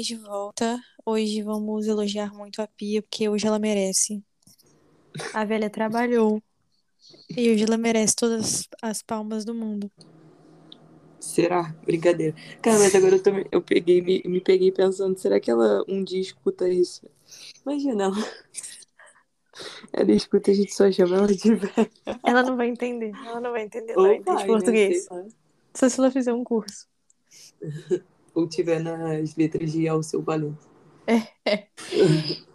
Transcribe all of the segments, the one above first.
Anônimas de volta. Hoje vamos elogiar muito a Pia, porque hoje ela merece. A velha trabalhou. E hoje ela merece todas as palmas do mundo. Será? Brincadeira. Cara, mas agora eu, também, eu peguei, me, me peguei pensando, será que ela um dia escuta isso? Imagina ela. Ela escuta, a gente só chama ela de velha. Ela não vai entender. Ela não vai entender ela vai, né? português. Lá. Só se ela fizer um curso. Ou tiver nas letras de Ao Seu Valente.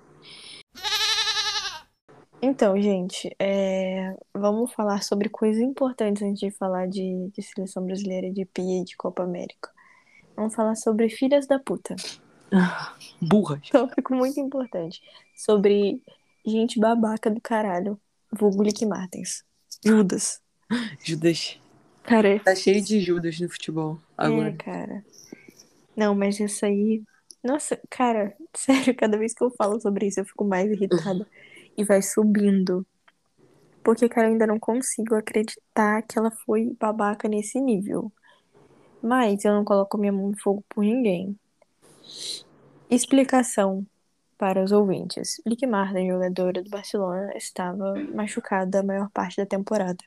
Então, gente, é, vamos falar sobre coisas importantes antes de falar de, de seleção brasileira, de Pia e de Copa América. Vamos falar sobre filhas da puta. Burras. Tópico muito importante. Sobre gente babaca do caralho. Vulgo Lick Martins. Judas. Judas. Cara, Tá cheio de Judas no futebol é, agora. cara. Não, mas isso aí. Nossa, cara, sério, cada vez que eu falo sobre isso eu fico mais irritada. E vai subindo. Porque, cara, eu ainda não consigo acreditar que ela foi babaca nesse nível. Mas eu não coloco minha mão no fogo por ninguém. Explicação para os ouvintes. Lick Martin, jogadora do Barcelona, estava machucada a maior parte da temporada.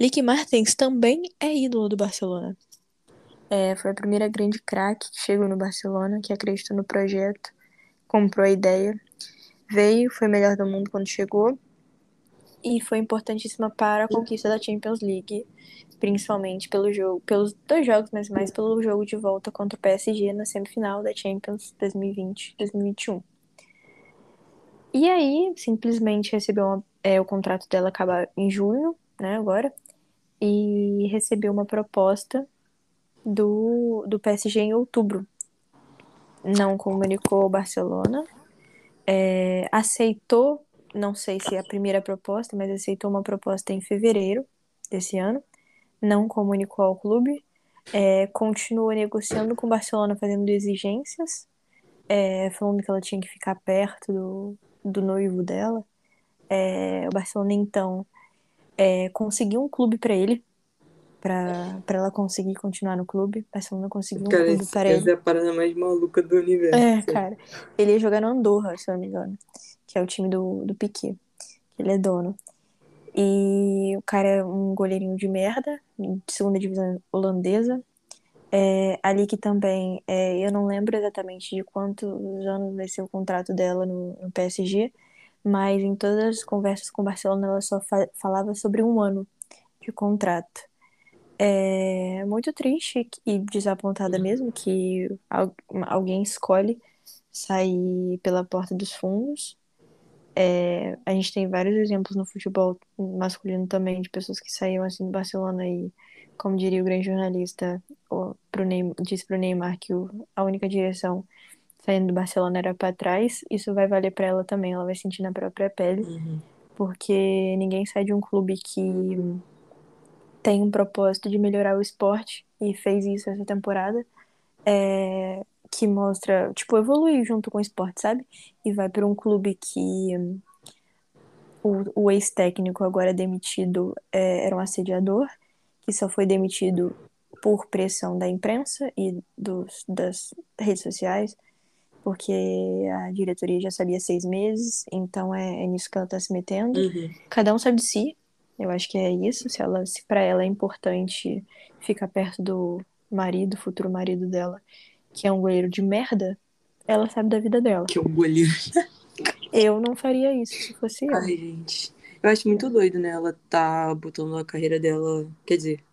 Lick Martins também é ídolo do Barcelona. É, foi a primeira grande craque que chegou no Barcelona, que acreditou no projeto, comprou a ideia, veio, foi melhor do mundo quando chegou e foi importantíssima para a conquista da Champions League, principalmente pelo jogo, pelos dois jogos, mas mais pelo jogo de volta contra o PSG na semifinal da Champions 2020-2021. E aí, simplesmente recebeu uma- é, o contrato dela acaba em junho, né, agora, e recebeu uma proposta do, do PSG em outubro. Não comunicou ao Barcelona, é, aceitou, não sei se é a primeira proposta, mas aceitou uma proposta em fevereiro desse ano, não comunicou ao clube, é, continuou negociando com o Barcelona, fazendo exigências, é, falando que ela tinha que ficar perto do, do noivo dela. É, o Barcelona, então, é, conseguiu um clube para ele, para ela conseguir continuar no clube. Barcelona conseguiu um Cara, clube para ele. essa é a parada mais maluca do universo. É, cara. Ele ia jogar no Andorra, se eu não me engano. Que é o time do, do Piquet. Que ele é dono. E o cara é um goleirinho de merda, de segunda divisão holandesa. É, ali que também, é, eu não lembro exatamente de quantos anos vai ser o contrato dela no, no PSG, mas em todas as conversas com o Barcelona ela só fa- falava sobre um ano de contrato. É muito triste e desapontada mesmo que al- alguém escolhe sair pela porta dos fundos. É, a gente tem vários exemplos no futebol masculino também de pessoas que saíram assim do Barcelona e, como diria o grande jornalista, o, pro Neymar, disse pro Neymar que o- a única direção saindo do Barcelona era para trás. Isso vai valer para ela também, ela vai sentir na própria pele Uhum. porque ninguém sai de um clube que tem um propósito de melhorar o esporte e fez isso essa temporada, é, que mostra, tipo, evoluir junto com o esporte, sabe? E vai para um clube que hum, o, o ex-técnico agora demitido é, era um assediador, que só foi demitido por pressão da imprensa e dos, das redes sociais, porque a diretoria já sabia seis meses, então é, é nisso que ela tá se metendo. Uhum. Cada um sabe de si. Eu acho que é isso. Se ela, se para ela é importante ficar perto do marido, futuro marido dela, que é um goleiro de merda, ela sabe da vida dela. Que é um goleiro. Eu não faria isso se fosse eu. Ai, gente. Eu acho muito doido, né? Ela tá botando a carreira dela. Quer dizer,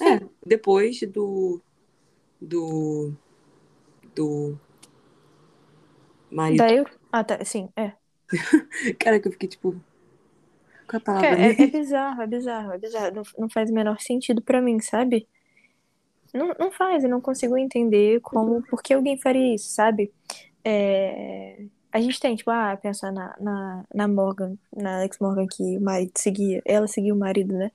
é, depois do. Do. Do. Marido. Da Euro? Ah, tá. Sim, é. Cara, que eu fiquei tipo. É a palavra? Cara, é, é bizarro, é bizarro, é bizarro. Não, não faz o menor sentido pra mim, sabe? Não, não faz, eu não consigo entender como, por que alguém faria isso, sabe? É, a gente tem, tipo, ah, pensar na, na, na Morgan, na Alex Morgan, que o marido seguia, ela seguia o marido, né?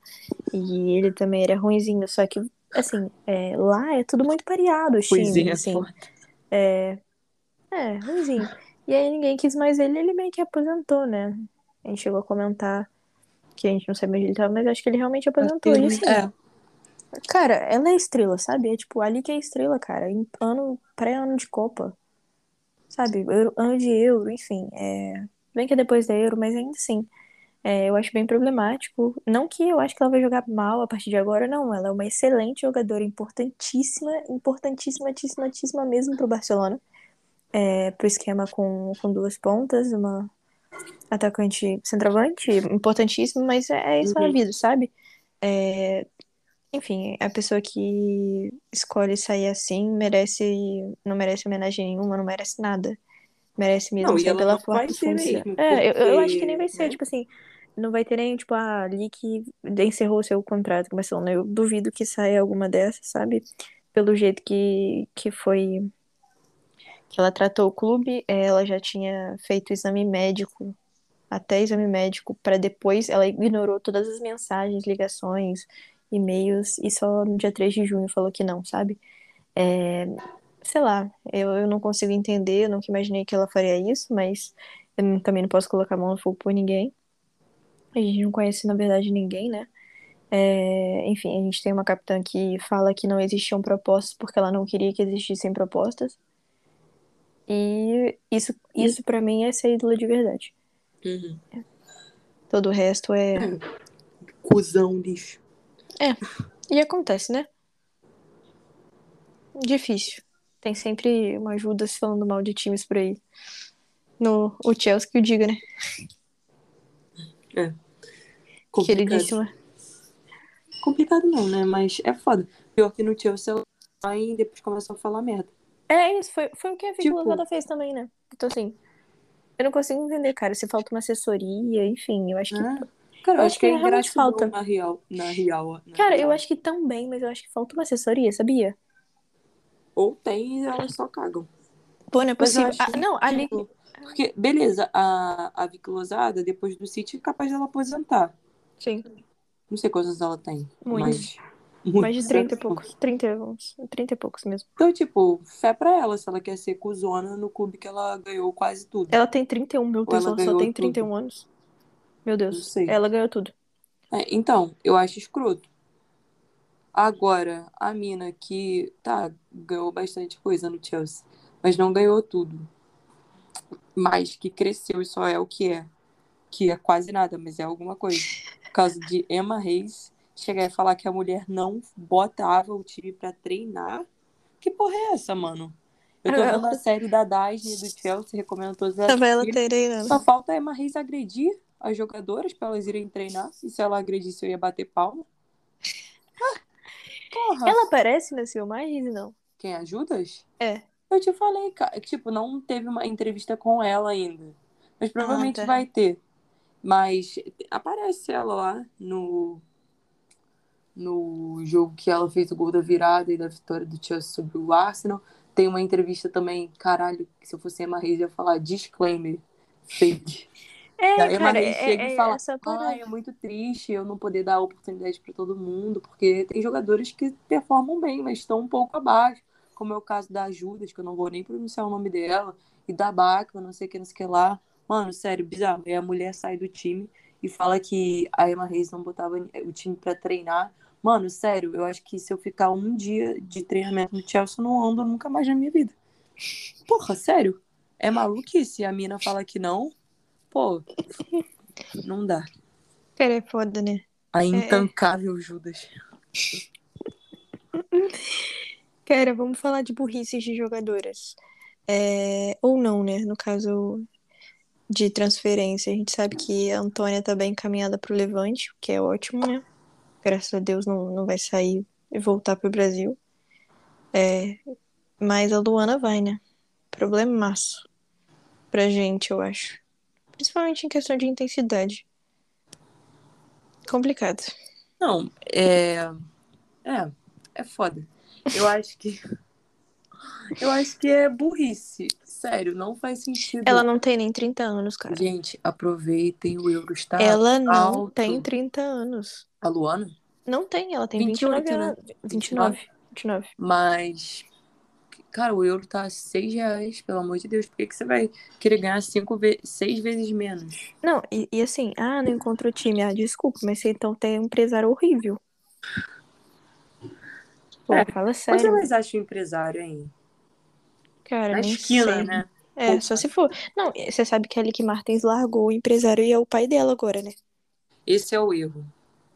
E ele também era ruinzinho, só que, assim, é, lá é tudo muito pareado, os times, Ruizinho é assim. É, é, ruinzinho. E aí ninguém quis mais ele, ele meio que aposentou, né? A gente chegou a comentar que a gente não sabia onde ele tava, mas acho que ele realmente aposentou. E assim, É, cara, ela é estrela, sabe? É tipo, ali que é estrela, cara. Em ano, pré-ano de Copa. Sabe? Euro- Ano de Euro, enfim. É... Bem que é depois da Euro, mas ainda assim. É, eu acho bem problemático. Não que eu acho que ela vai jogar mal a partir de agora, não. Ela é uma excelente jogadora, importantíssima, importantíssima, importantíssima mesmo pro Barcelona. É, pro esquema com, com duas pontas, uma atacante centroavante, importantíssimo, mas é, é isso na Uhum. vida, sabe? É, enfim, a pessoa que escolhe sair assim merece, não merece homenagem nenhuma, não merece nada. Merece mesmo Não, ela pela não mesmo, É, eu, eu acho que porque, nem vai ser, né? tipo assim, não vai ter nem, tipo, a ali que encerrou seu contrato com o Barcelona. Eu duvido que saia alguma dessas, sabe? Pelo jeito que, que foi que ela tratou o clube, eh, ela já tinha feito exame médico, até exame médico, para depois ela ignorou todas as mensagens, ligações, e-mails, e só no dia 3 de junho falou que não, sabe? É, sei lá, eu, eu não consigo entender, eu nunca imaginei que ela faria isso, mas eu também não posso colocar a mão no fogo por ninguém. A gente não conhece, na verdade, ninguém, né? É, enfim, a gente tem uma capitã que fala que não existiam propostas porque ela não queria que existissem propostas. E isso, isso para mim é ser ídola de verdade. Uhum. Todo o resto é. Cusão, lixo. E acontece, né? Difícil. Tem sempre uma ajuda se falando mal de times por aí. No, o Chelsea que o diga, né? Complicado. Queridíssima. Complicado não, né? Mas é foda. Pior que no Chelsea e depois começa a falar merda. É isso, foi, foi o que a Vicky Tipo- fez também, né? Então, assim, eu não consigo entender, cara, se falta uma assessoria, enfim, eu acho que. Ah, Cara, eu, Eu acho que é realmente falta. na real. Na real. na Cara, eu real. acho que também, mas eu acho que falta uma assessoria, sabia? Ou tem e elas só cagam. Pô, não é eu possível. Ah, que, não, ali. tipo, Porque, beleza, a, a Vicky Lozada, depois do City, é capaz dela aposentar. Sim, Não sei quantos anos ela tem. Muitos. Mas, mais de muitos 30 e poucos. 30, uns 30 e poucos mesmo. Então, tipo, fé pra ela se ela quer ser cuzona no clube que ela ganhou quase tudo. Ela tem 31, meu Deus, ela ela só tem tudo? 31 anos. Meu Deus, ela ganhou tudo. É, então, eu acho escroto. Agora, a mina que, tá, ganhou bastante coisa no Chelsea, mas não ganhou tudo. Mas que cresceu e só é o que é. Que é quase nada, mas é alguma coisa. Por causa de Emma Reis chegar e falar que a mulher não botava o time pra treinar. Que porra é essa, mano? Eu tô vendo a série da Disney do Chelsea, recomendo todos as ela treinando. Só falta a Emma Reis agredir as jogadoras pra elas irem treinar. E se ela agredisse, eu ia bater palma. Ah, porra. Ela aparece nas filmagens, não? Quem ajudas? É. Eu te falei, cara. Tipo, não teve uma entrevista com ela ainda. Mas provavelmente tá. vai ter. Mas aparece ela lá no. No jogo que ela fez o gol da virada e da vitória do Chelsea sobre o Arsenal. Tem uma entrevista também, caralho, que se eu fosse Emma Reis, ia falar disclaimer. Fake. É, a Emma cara, Reis é, chega é e fala: parada. é muito triste eu não poder dar oportunidade para todo mundo, porque tem jogadores que performam bem, mas estão um pouco abaixo, como é o caso da Judas, que eu não vou nem pronunciar o nome dela, e da Bacma, não sei o que, não sei o que lá. Mano, sério, bizarro. E a mulher sai do time e fala que a Emma Reis não botava o time para treinar. Mano, sério, eu acho que se eu ficar um dia de treinamento no Chelsea, eu não ando nunca mais na minha vida. Porra, sério? É maluquice. A mina fala que não. Pô, não dá. Cara, é foda, né? A intancável Judas. Cara, vamos falar de burrices de jogadoras. É, ou não, né? No caso de transferência. A gente sabe que a Antônia tá bem encaminhada pro Levante, o que é ótimo, né? Graças a Deus não, não vai sair e voltar pro Brasil. É, mas a Luana vai, né? Problemaço pra gente, eu acho. Principalmente em questão de intensidade. Complicado. Não, é. É, é foda. Eu acho que. Eu acho que é burrice. Sério, não faz sentido. Ela não tem nem 30 anos, cara. Gente, aproveitem, o euro está Ela não alto. tem 30 anos. A Luana? Não tem, ela tem 28, 29 né? anos. 29. 29. Mas. Cara, o euro tá a 6 reais, pelo amor de Deus. Por que, que você vai querer ganhar cinco ve seis vezes menos? Não, e, e assim, ah, não encontrou time. Ah, desculpa, mas você então tem um empresário horrível. Pô, É, fala sério. mais acha o empresário, hein? Cara, Na nem esquina, sei. né? É, só se for. Não, você sabe que a Lick Martins largou o empresário e é o pai dela agora, né? Esse é o erro.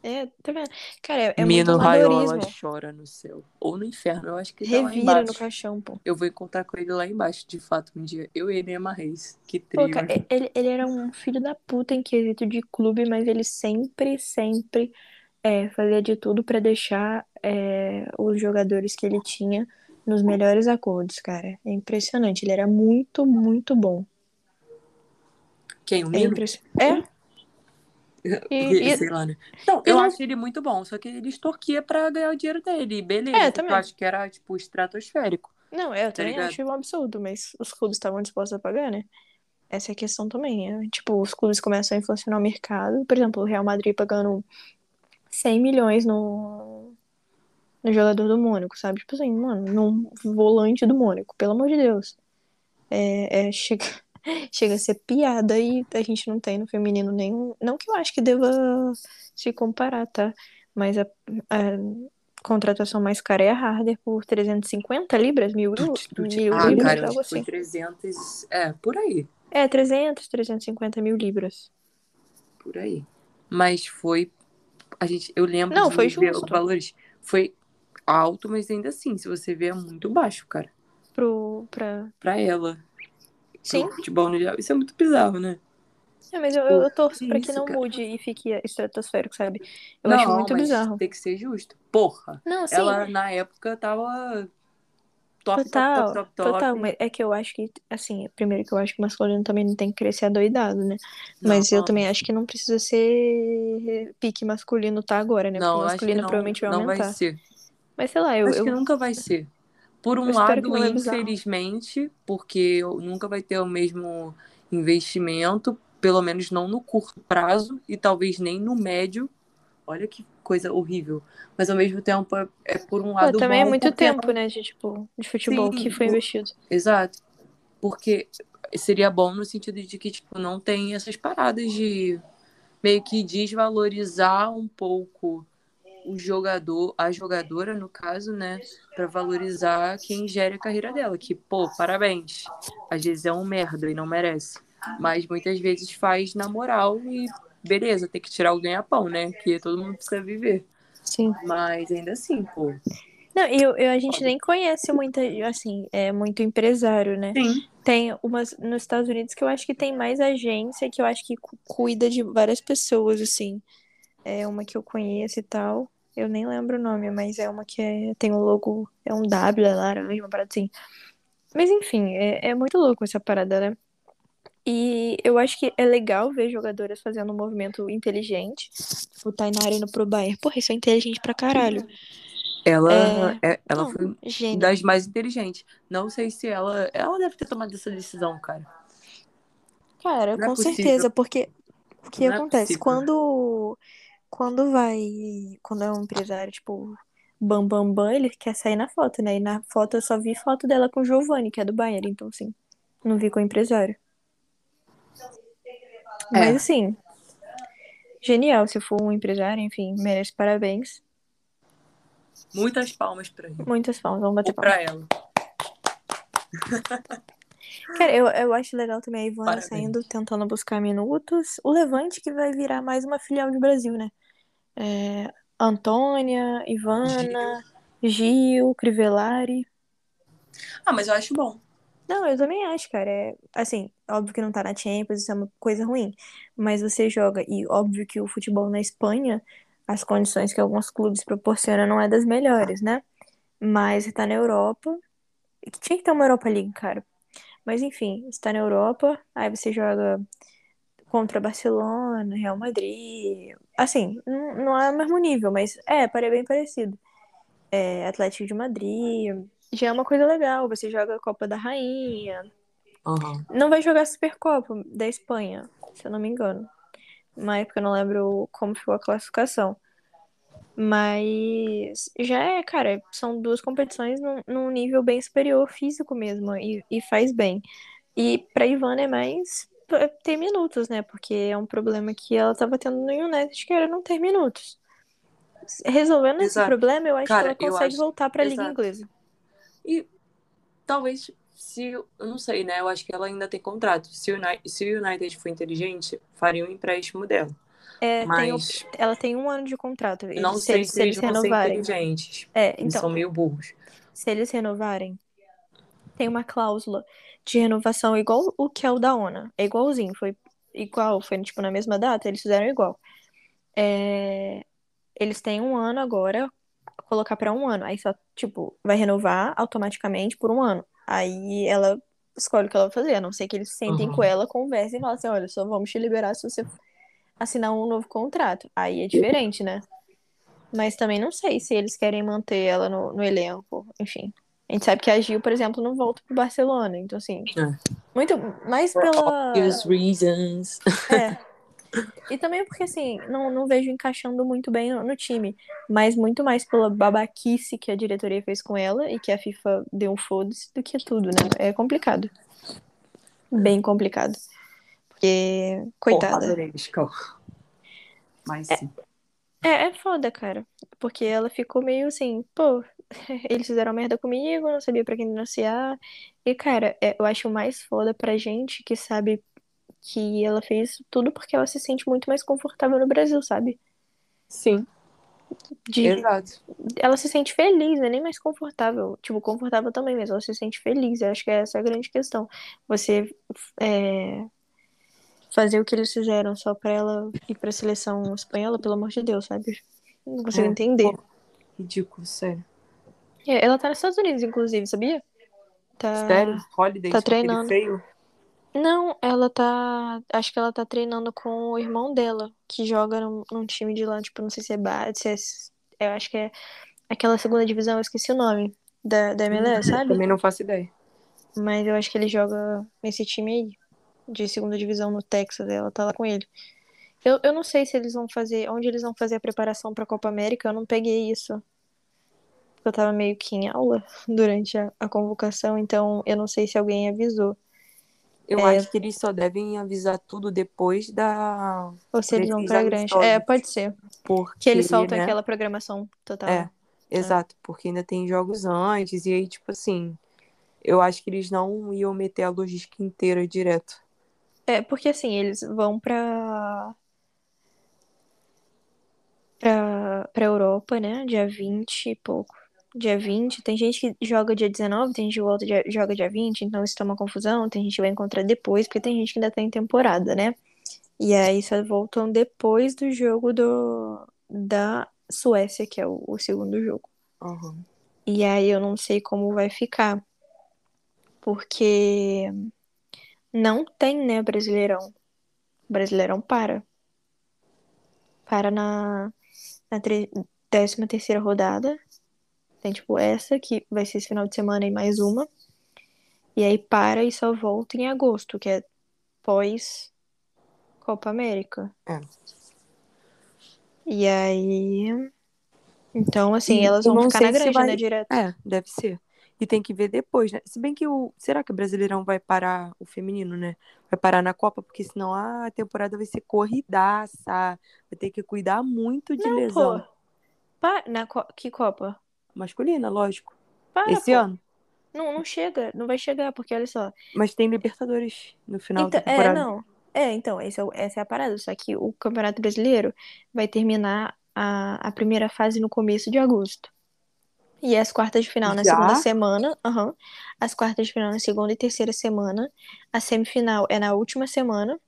É, tá vendo? Cara, é, é muito Mino Raiola chora no céu. Ou no inferno, eu acho que tá lá Revira no embaixo. caixão, pô. Eu vou encontrar com ele lá embaixo, de fato, um dia. Eu e ele Reis. Que Pô, trio. cara, ele, ele era um filho da puta em quesito de clube, mas ele sempre, sempre é, fazia de tudo pra deixar é, os jogadores que ele tinha nos melhores acordos, cara. É impressionante. Ele era muito, muito bom. Quem? O É Mino? impressionante. É. E- e- Sei lá, né? Eu não- acho ele muito bom, só que ele extorquia pra ganhar o dinheiro dele. Beleza, É, eu acho que era, tipo, estratosférico. Não, eu também ligado? acho um absurdo, mas os clubes estavam dispostos a pagar, né? Essa é a questão também. é, tipo, os clubes começam a inflacionar o mercado. Por exemplo, o Real Madrid pagando 100 milhões no, no jogador do Mônaco, sabe? Tipo assim, mano, num volante do Mônaco, pelo amor de Deus. É, é, chega, chega a ser piada e a gente não tem no feminino nenhum. Não que eu acho que deva se comparar, tá? Mas a, a contratação mais cara é a Harder por 350 libras, mil, eu- mil Ah, libras, cara, algo que foi assim. 300. É, por aí. É, 300, 350 mil libras. Por aí. Mas foi. A gente, eu lembro Não, de foi ver justo. os valores. Foi alto, mas ainda assim, se você vê, é muito baixo, cara. Pro, pra... Pra ela. Sim, Pro futebol no geral. Isso é muito bizarro, né? é, mas eu, eu torço que pra que não cara? mude e fique estratosférico, sabe? Eu não, acho muito mas bizarro. tem que ser justo. Porra. Não, sim, Ela, na época, tava top, total, top, top, top, total, mas é que eu acho que, assim, primeiro que eu acho que o masculino também não tem que crescer adoidado, né? Mas eu Não, também acho que não precisa ser pique masculino tá agora, né? Porque Não, o acho que masculino não, provavelmente vai não vai aumentar. ser. Mas sei lá, eu, Acho eu- que nunca vai ser. Por um lado, é infelizmente, porque nunca vai ter o mesmo investimento, pelo menos não no curto prazo e talvez nem no médio. Olha que coisa horrível. Mas ao mesmo tempo é, é por um Pô, lado também é bom, muito porque tempo, né, de, tipo, de futebol Sim, que foi investido. Exato. Porque seria bom no sentido de que, tipo, não tem essas paradas de meio que desvalorizar um pouco o jogador, a jogadora, no caso, né? Pra valorizar quem gere a carreira dela. Que, pô, parabéns. Às vezes é um merda e não merece. Mas muitas vezes faz na moral e beleza, tem que tirar o ganha-pão, né? Que todo mundo precisa viver. Sim. Mas ainda assim, pô. Não, e eu, eu- a gente nem conhece muita, assim, é muito empresário, né? Sim. Tem umas nos Estados Unidos que eu acho que tem mais agência, que eu acho que cu- cuida de várias pessoas, assim. É uma que eu conheço e tal. Eu nem lembro o nome, mas é uma que é- tem o logo, é um W, é laranja, uma parada assim. Mas enfim, é, é muito louco essa parada, né? E eu acho que é legal ver jogadoras fazendo um movimento inteligente. Tipo, Tainara indo pro Bayern. Porra, isso é inteligente pra caralho. Ela, é- ela Não, foi gênio. das mais inteligentes. Não sei se ela. Ela deve ter tomado essa decisão, cara. Cara, Não é com possível. certeza, porque o que Não é acontece? Quando, quando vai, quando é um empresário, tipo, Bam Bam Bam, ele quer sair na foto, né? E na foto eu só vi foto dela com o Giovanni, que é do Bayern, então assim, não vi com o empresário. É. Mas assim, genial, se for um empresário, enfim, merece parabéns. Muitas palmas pra ele. Muitas palmas, vamos bater Ou palmas. pra ela. Cara, eu, eu acho legal também a Ivana Parabéns. saindo, tentando buscar minutos. O Levante que vai virar mais uma filial do Brasil, né? É, Antônia, Ivana, Gil, Crivellari. Ah, mas eu acho bom. Não, eu também acho, cara. É, assim, óbvio que não tá na Champions, isso é uma coisa ruim. Mas você joga, e óbvio que o futebol na Espanha, as condições que alguns clubes proporcionam não é das melhores, né? Mas você tá na Europa, que tinha que ter uma Europa League, cara. Mas enfim, você tá na Europa, aí você joga contra Barcelona, Real Madrid. Assim, não, não é o mesmo nível, mas é, pare- bem parecido. é, Atlético de Madrid. Já é uma coisa legal. Você joga a Copa da Rainha. Aham. Não vai jogar a Supercopa da Espanha, se eu não me engano. Uma época eu não lembro como ficou a classificação. Mas já é, cara, são duas competições num, num nível bem superior físico mesmo, e, e faz bem. E pra Ivana é mais ter minutos, né? Porque é um problema que ela tava tendo no United, que era não ter minutos. Resolvendo esse Exato. problema, eu acho Cara, que ela consegue acho- voltar pra Liga exato. Inglesa. E talvez, se eu não sei, né? Eu acho que ela ainda tem contrato. Se o United, se o United for inteligente, faria um empréstimo dela. É, tem Mas ela tem um ano de contrato. eu não Eles- sei se, eles vão ser renovarem. inteligentes. É, Eles então. são meio burros. se eles renovarem, tem uma cláusula de renovação igual o que é o da ONA. É igualzinho, foi igual, foi tipo na mesma data, eles fizeram igual. É, eles têm um ano agora, colocar pra um ano. Aí só, tipo, vai renovar automaticamente por um ano. Aí ela escolhe o que ela vai fazer, a não ser que eles sentem Uhum. com ela, conversem e falem assim, olha, só vamos te liberar se você assinar um novo contrato. Aí é diferente, né? Mas também não sei se eles querem manter ela no, no elenco, enfim. A gente sabe que a Gil, por exemplo, não volta pro Barcelona, então assim, É. muito mais pela Obvious reasons. é. E também porque, assim, não, não vejo encaixando muito bem no, no time. Mas muito mais pela babaquice que a diretoria fez com ela e que a FIFA deu um foda-se do que tudo, né? É complicado. Bem complicado. Porque, coitada. Neles, calma. Mas sim. É, é foda, cara. Porque ela ficou meio assim, pô, eles fizeram merda comigo, não sabia pra quem denunciar. E, cara, é, eu acho mais foda pra gente que sabe que ela fez tudo porque ela se sente muito mais confortável no Brasil, sabe? Sim, De, exato. ela se sente feliz, não é nem mais confortável. Tipo, confortável também, mas ela se sente feliz. Eu acho que essa é a grande questão. Você é, fazer o que eles fizeram só pra ela ir pra seleção espanhola, pelo amor de Deus, sabe? Não consigo É. entender. Ridículo, sério. É, ela tá nos Estados Unidos, inclusive, sabia? Tá... Sério? Holidays, tá treinando. feio? Não, ela tá. Acho que ela tá treinando com o irmão dela, que joga num, num time de lá, tipo, não sei se é base, se é. Eu acho que é aquela segunda divisão, eu esqueci o nome da, da MLS, sabe? Também não faço ideia. Mas eu acho que ele joga nesse time aí, de segunda divisão no Texas, ela tá lá com ele. Eu, eu não sei se eles vão fazer, onde eles vão fazer a preparação pra Copa América, eu não peguei isso. Porque eu tava meio que em aula durante a, a convocação, então eu não sei se alguém avisou. Eu É. acho que eles só devem avisar tudo depois da. Ou se eles vão pra grande. É, pode ser. Porque, Que eles soltam né? aquela programação total. É, exato. Porque ainda tem jogos antes. E aí, tipo assim. Eu acho que eles não iam meter a logística inteira direto. É, porque assim, eles vão pra. pra, pra Europa, né? Dia 20 e pouco. Dia 20. Tem gente que joga dia 19, tem gente que volta dia, joga dia 20, então isso tá uma confusão. Tem gente que vai encontrar depois, porque tem gente que ainda tá em temporada, né? E aí só voltam depois do jogo do, da Suécia, que é o, o segundo jogo. Aham. E aí eu não sei como vai ficar. Porque não tem, né, Brasileirão. Brasileirão para. Para na, na tre- décima terceira rodada. Tem, tipo, essa, que vai ser esse final de semana e mais uma. E aí para e só volta em agosto, que é pós Copa América. É. E aí. Então, assim, E elas vão não ficar na grande, vai- né, direto. É, deve ser. E tem que ver depois, né? Se bem que o. Será que o Brasileirão vai parar o feminino, né? Vai parar na Copa, porque senão ah, a temporada vai ser corridaça. Vai ter que cuidar muito de lesão. Pô, pa- na co- que Copa? Masculina, lógico. Para, Esse pô. ano. Não, não chega, não vai chegar, porque olha só. Mas tem Libertadores no final Então, da é, temporada. não. É, então, é essa é a parada. Só que o Campeonato Brasileiro vai terminar a, a primeira fase no começo de agosto. E as quartas de final na Já? segunda semana. aham. As quartas de final na segunda e terceira semana. A semifinal é na última semana.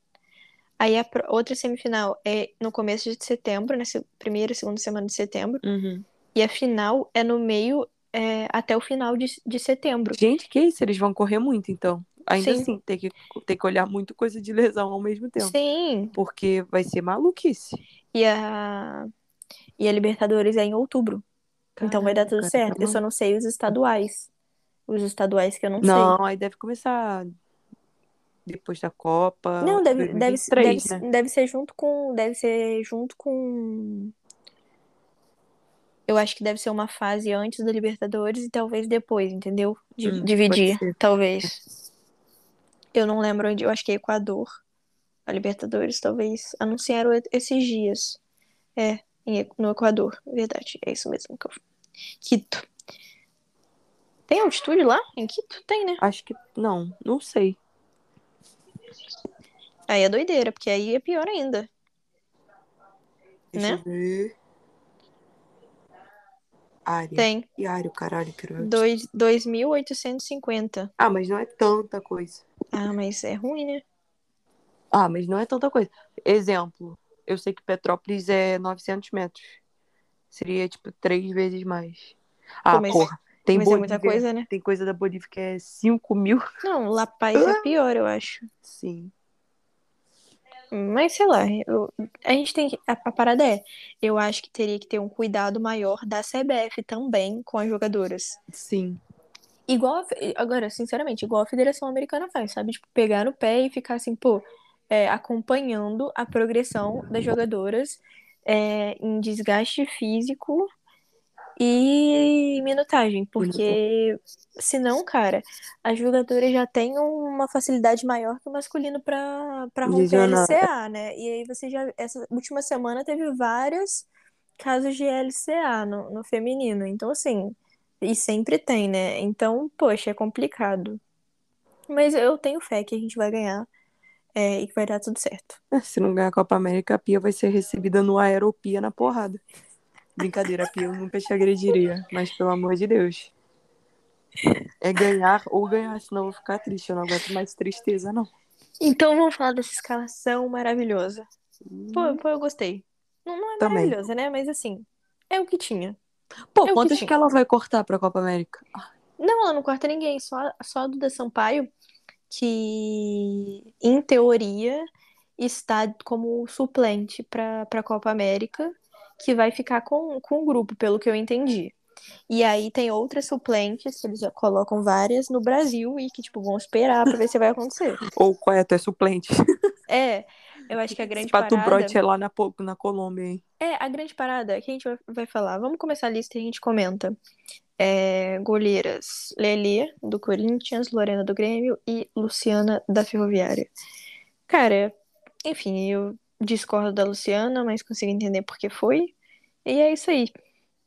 Aí a outra semifinal é no começo de setembro, na primeira e segunda semana de setembro. Uhum. E a final é no meio, é, até o final de, de setembro. Gente, que isso? Eles vão correr muito, então. Ainda Sim. assim, tem que, tem que olhar muito coisa de lesão ao mesmo tempo. Sim. Porque vai ser maluquice. E a, e a Libertadores é em outubro. Então vai dar tudo certo. tá Eu só não sei os estaduais. Os estaduais que eu não, Não, aí deve começar depois da Copa. sei. Não, deve, deve, 2023, deve, né? deve ser junto com. Deve ser junto com. Eu acho que deve ser uma fase antes da Libertadores e talvez depois, entendeu? Di- Hum, Dividir, talvez. Eu não lembro onde. Eu acho que é Equador. A Libertadores, talvez. Anunciaram esses dias. É, no Equador. Verdade. É isso mesmo que eu. Quito. Tem altitude lá? Em Quito? Tem, né? Acho que. Não, não sei. Aí é doideira, porque aí é pior ainda. Deixa Né? eu ver. Área. Tem. E área, caralho, que era- Dois- 2.850. Ah, mas não é tanta coisa. Ah, mas é ruim, né? Ah, mas não é tanta coisa. Exemplo, eu sei que Petrópolis é 900 metros. Seria, tipo, três vezes mais. Ah, Pô, mas- porra. Tem mas é Bolívia, muita coisa, né? Tem coisa da Bolívia que é 5 mil. Não, La Paz é pior, eu acho. Sim. Mas sei lá, eu- a gente tem que. A, a parada é, eu acho que teria que ter um cuidado maior da CBF também com as jogadoras. Sim. Igual, a agora, sinceramente, igual a Federação Americana faz, sabe? Tipo, pegar no pé e ficar assim, pô, é, acompanhando a progressão das jogadoras é, em desgaste físico e minutagem, porque senão, cara, as jogadoras já têm uma facilidade maior que o masculino pra para romper Lesionar. LCA, né? E aí você já, essa última semana teve vários casos de LCA no, no feminino, então assim, e sempre tem, né? Então, poxa, é complicado. Mas eu tenho fé que a gente vai ganhar é, e que vai dar tudo certo. Se não ganhar a Copa América, a Pia vai ser recebida no Aeropia na porrada. Brincadeira, a Pia eu nunca te agrediria. Mas pelo amor de Deus. É ganhar ou ganhar, senão eu vou ficar triste. Eu não aguento mais tristeza, não. Então vamos falar dessa escalação maravilhosa. Pô, pô, eu gostei. Não, não é Também. maravilhosa, né? Mas assim, é o que tinha. Pô, É que quantas tinha. que ela vai cortar pra Copa América? Não, ela não corta ninguém, só, só a Duda Sampaio, que em teoria está como suplente para a Copa América, que vai ficar com, com o grupo, pelo que eu entendi. E aí tem outras suplentes, que eles já colocam várias no Brasil e que, tipo, vão esperar pra ver se vai acontecer. Ou qual é? Tu é suplente? É, eu acho que a grande Pato parada... Brote é lá na, na Colômbia, hein? É, a grande parada que a gente vai, vai falar. Vamos começar a lista e a gente comenta. É, goleiras Lelê, do Corinthians, Lorena do Grêmio e Luciana da Ferroviária. Cara, enfim, eu discordo da Luciana, mas consigo entender por que foi. E é isso aí.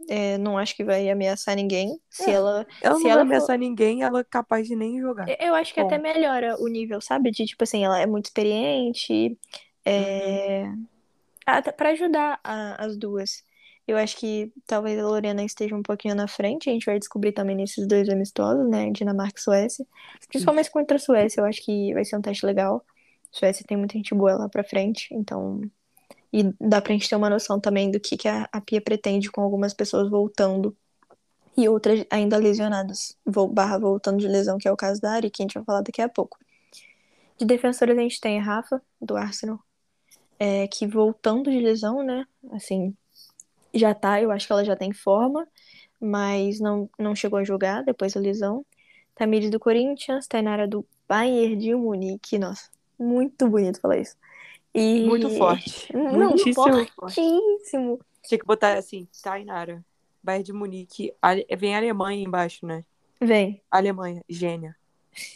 É, não acho que vai ameaçar ninguém. Se É. ela. Ela Se não ela vai ameaçar ninguém, ela é capaz de nem jogar. Eu acho que até Bom. melhora o nível, sabe? De tipo assim, ela é muito experiente. É... Até pra ajudar a- as duas. Eu acho que talvez a Lorena esteja um pouquinho na frente. A gente vai descobrir também nesses dois amistosos, né? Dinamarca e Suécia. Principalmente contra a Suécia, eu acho que vai ser um teste legal. Suécia tem muita gente boa lá pra frente, então. E dá pra gente ter uma noção também do que, que a, a Pia pretende com algumas pessoas voltando e outras ainda lesionadas, barra voltando de lesão, que é o caso da Ari, que a gente vai falar daqui a pouco. De defensores a gente tem a Rafa, do Arsenal, é, que voltando de lesão, né, assim, já tá, eu acho que ela já tem forma, mas não, não chegou a jogar depois da lesão. Tamires do Corinthians, Tainara do Bayern de Munique, nossa, muito bonito falar isso. E... Muito forte. Não, Muitíssimo forte. fortíssimo. Tinha que botar assim, Tainara, Bayern de Munique, Ale- vem Alemanha embaixo, né? Vem, Alemanha, gênia.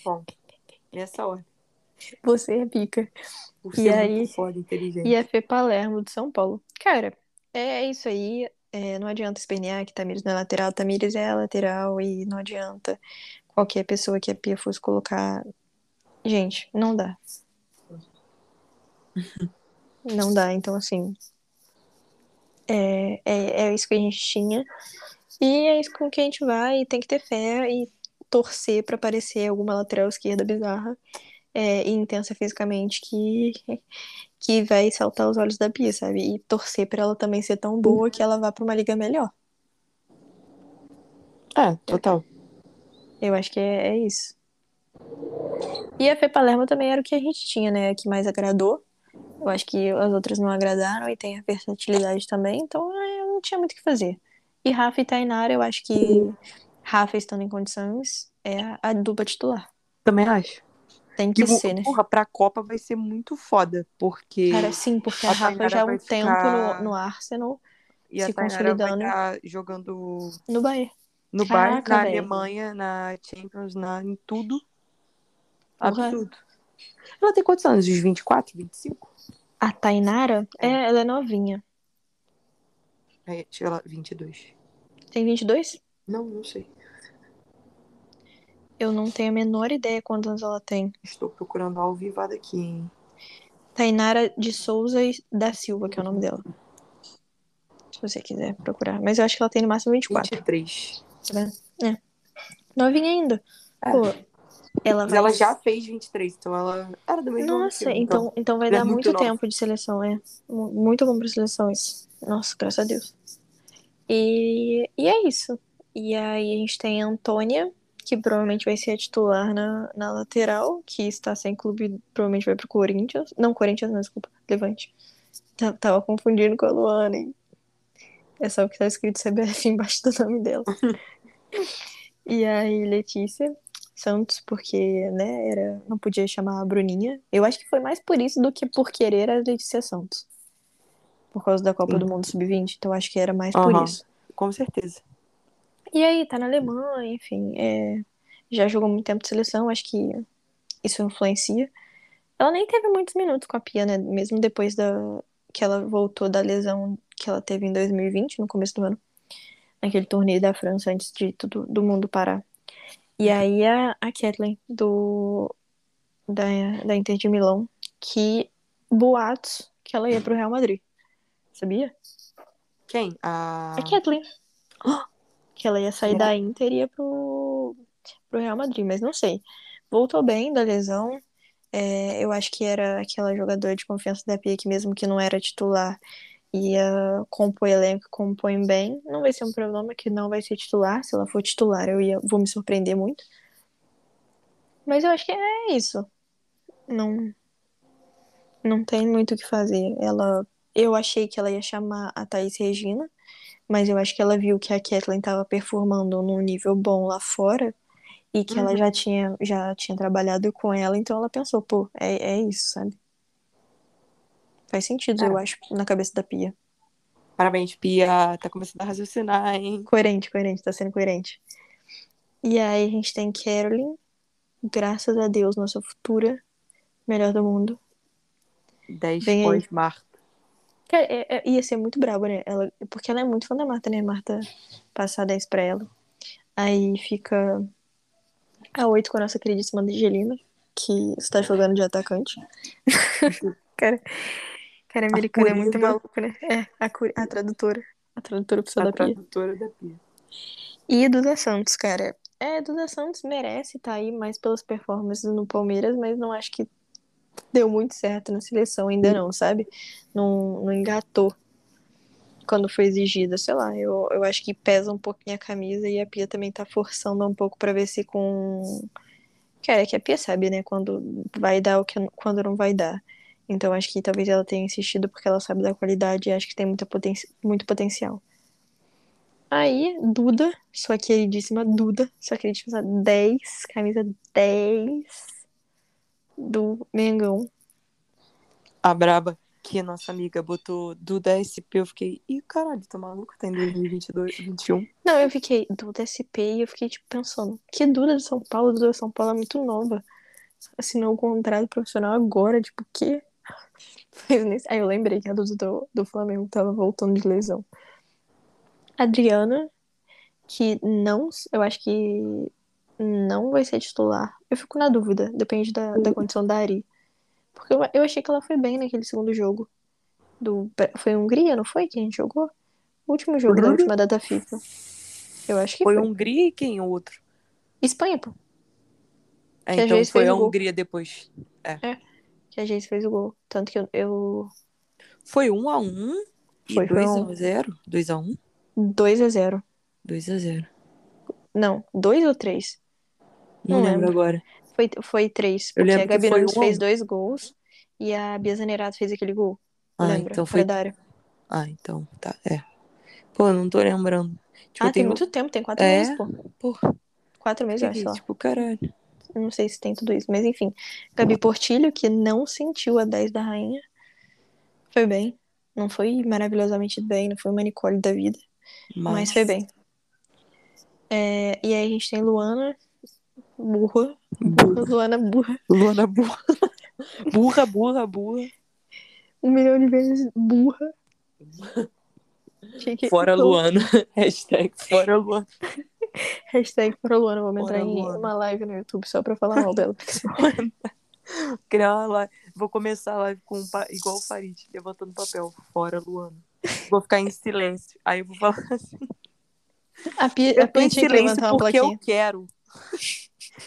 Bom, nessa hora. você é pica. Por E ser aí- muito foda, inteligente. E a Fê Palermo de São Paulo. Cara, é isso aí. É, não adianta espernear que Tamires não é lateral. Tamires é a lateral e não adianta qualquer pessoa que a Pia fosse colocar. Gente, não dá. Não dá. Então, assim. É, é, é isso que a gente tinha. E é isso com que a gente vai. E tem que ter fé e torcer pra aparecer alguma lateral esquerda bizarra é, e intensa fisicamente que que vai saltar os olhos da Bia, sabe? E torcer pra ela também ser tão boa que ela vá pra uma liga melhor. É, total. Eu acho que é, é isso. E a Fê Palermo também era o que a gente tinha, né? A que mais agradou. Eu acho que as outras não agradaram e tem a versatilidade também, então é, eu não tinha muito o que fazer. E Rafa e Tainara, eu acho que Rafa estando em condições é a, dupla titular. Também acho. Tem que E, ser, né? porra, pra Copa vai ser muito foda, porque Cara, sim, porque a a Rafa já há um vai tempo ficar- no, no Arsenal, e se consolidando. estar jogando no Bayern. no Caraca, na velho. Alemanha, na Champions, na, em tudo. Porra. Absurdo. Ela tem quantos anos? Uns 24, 25? A Tainara, é, ela é novinha. É, chega lá, 22. Tem 22? Não, não sei. Eu não tenho a menor ideia quantos anos ela tem. Estou procurando ao vivado aqui, hein? Tainara de Souza e da Silva, que é o nome dela. Se você quiser procurar. Mas eu acho que ela tem no máximo 24. 23. Tá vendo? É. Novinha ainda. É. Pô, ela Mas vai. ela já fez 23, então ela era do mesmo ano que Nossa, eu, então, então vai é dar muito muito tempo de seleção, é. Mu- Muito bom pra seleção isso. Nossa, graças a Deus. E, e é isso. E aí a gente tem a Antônia, que provavelmente vai ser a titular na, na lateral, que está sem clube, provavelmente vai pro Corinthians. Não, Corinthians não, desculpa, Levante. Tá- Tava confundindo com a Luana, hein? É só o que tá escrito CBF embaixo do nome dela. E aí, Letícia Santos, porque, né, era, não podia chamar a Bruninha. Eu acho que foi mais por isso do que por querer a Letícia Santos. Por causa da Copa do Mundo Sub-20, então acho que era mais por Aham. isso. Com certeza. E aí, tá na Alemanha, enfim, é, já jogou muito tempo de seleção, acho que isso influencia. Ela nem teve muitos minutos com a Pia, né, mesmo depois da que ela voltou da lesão que ela teve em 2020, no começo do ano, naquele torneio da França, antes de tudo do mundo parar. E aí a, a Kathleen, do, da, da Inter de Milão, que boatos que ela ia pro Real Madrid. Sabia? Quem? A... A Kathleen. Que ela ia sair da Inter e ia pro, pro Real Madrid, mas não sei. Voltou bem da lesão. É, eu acho que era aquela jogadora de confiança da Pia que mesmo que não era titular, ia compor elenco, compõe bem. Não vai ser um problema que não vai ser titular. Se ela for titular, eu ia, vou me surpreender muito. Mas eu acho que é isso. Não, não tem muito o que fazer. Ela, eu achei que ela ia chamar a Thaís Regina, mas eu acho que ela viu que a Kathleen estava performando num nível bom lá fora e que ela Uhum. já tinha, já tinha trabalhado com ela, então ela pensou, pô, é, é isso, sabe? Faz sentido, É. eu acho, na cabeça da Pia. Parabéns, Pia. Tá começando a raciocinar, hein? Coerente, coerente, tá sendo coerente. E aí a gente tem Caroline, graças a Deus, nossa futura melhor do mundo. 10 Vem aí. pós-Marta. Cara, é- é- ia ser muito brabo, né? Ela, porque ela é muito fã da Marta, né? Marta passar 10 pra ela. Aí fica a 8 com a nossa queridíssima Angelina, que está jogando de atacante. cara, cara, americano é muito maluco, né? É, a, curi- a tradutora. A tradutora precisa A da Pia. tradutora da Pia. E Duda Santos, cara. É, Duda Santos merece estar aí mais pelas performances no Palmeiras, mas não acho que deu muito certo na seleção ainda não, sabe? Não, não engatou quando foi exigida, sei lá. Eu, eu acho que pesa um pouquinho a camisa e a Pia também tá forçando um pouco pra ver se com. Cara, é que a Pia sabe, né? Quando vai dar o que quando não vai dar. Então acho que talvez ela tenha insistido porque ela sabe da qualidade e acho que tem muita poten muito potencial. Aí, Duda, sua queridíssima Duda, sua queridíssima 10, camisa 10 do Mengão. A braba, que a nossa amiga botou Duda SP, eu fiquei, ih, caralho, tá maluco? Tá em 2022, 21. Não, eu fiquei Duda SP e eu fiquei, tipo, pensando, que Duda de São Paulo? Duda de São Paulo é muito nova. Assinou o contrato profissional agora, tipo, o quê? Aí eu lembrei que a Duda do, do Flamengo tava voltando de lesão. Adriana, que não, eu acho que não vai ser titular. Eu fico na dúvida, depende da, da condição da Ari. Porque eu, eu achei que ela foi bem naquele segundo jogo. Do, foi Hungria, não foi que a gente jogou? O último jogo da Hungria? última data FIFA. Eu acho que Foi foi. Hungria e quem o outro? Espanha, pô. É, então foi a. Hungria depois. Que a Geis fez o gol. Tanto que eu. eu... Foi 1 a 1 e Foi, foi 2 um. a 0 2 a 1 2 a 0 2 a 0 Não, 2 ou 3? Não, Não lembro lembro. agora. Foi, foi 3. Eu Porque a Gabi foi Nunes fez dois gols e a Bia Zanerato fez aquele gol. Ah, lembra? então foi. área. Ah, então, tá, é. Pô, não tô lembrando. Tipo, ah, tem tenho- muito tempo, tem quatro É? meses, pô. Porra, Quatro meses, acho, lá. tipo, caralho. Não sei se tem tudo isso, mas enfim. Gabi Portilho, que não sentiu a 10 da rainha, foi bem. Não foi maravilhosamente bem, não foi uma Nicole da vida, mas, foi bem. É, e aí a gente tem Luana, burra. Burra. Luana burra. Luana burra. burra, burra, burra. Um milhão de vezes burra. Fora Luana. Hashtag fora Luana. Hashtag fora Luana. Vamos entrar em Luana. uma live no YouTube só pra falar mal dela. Criar uma live. Vou começar a live com igual o Farid, levantando papel. Fora Luana. Vou ficar em silêncio. Aí eu vou falar assim. A Pia, Eu a Pia em que silêncio uma porque eu quero.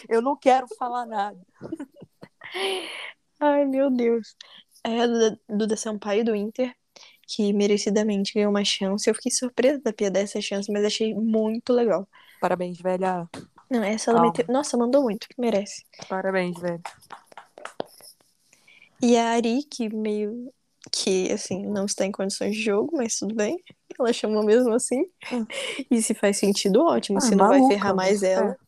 Eu não quero falar nada. Ai, meu Deus. É a Duda, Duda Sampaio do Inter, que merecidamente ganhou uma chance. Eu fiquei surpresa da Pia dar essa chance, mas achei muito legal. Parabéns, velha. Não, essa ela Calma. meteu. Nossa, mandou muito, merece. Parabéns, velho. E a Ari, que meio que, assim, não está em condições de jogo, mas tudo bem. Ela chamou mesmo assim. Hum. E se faz sentido, ótimo. Ah, se não vai ferrar mais é. ela.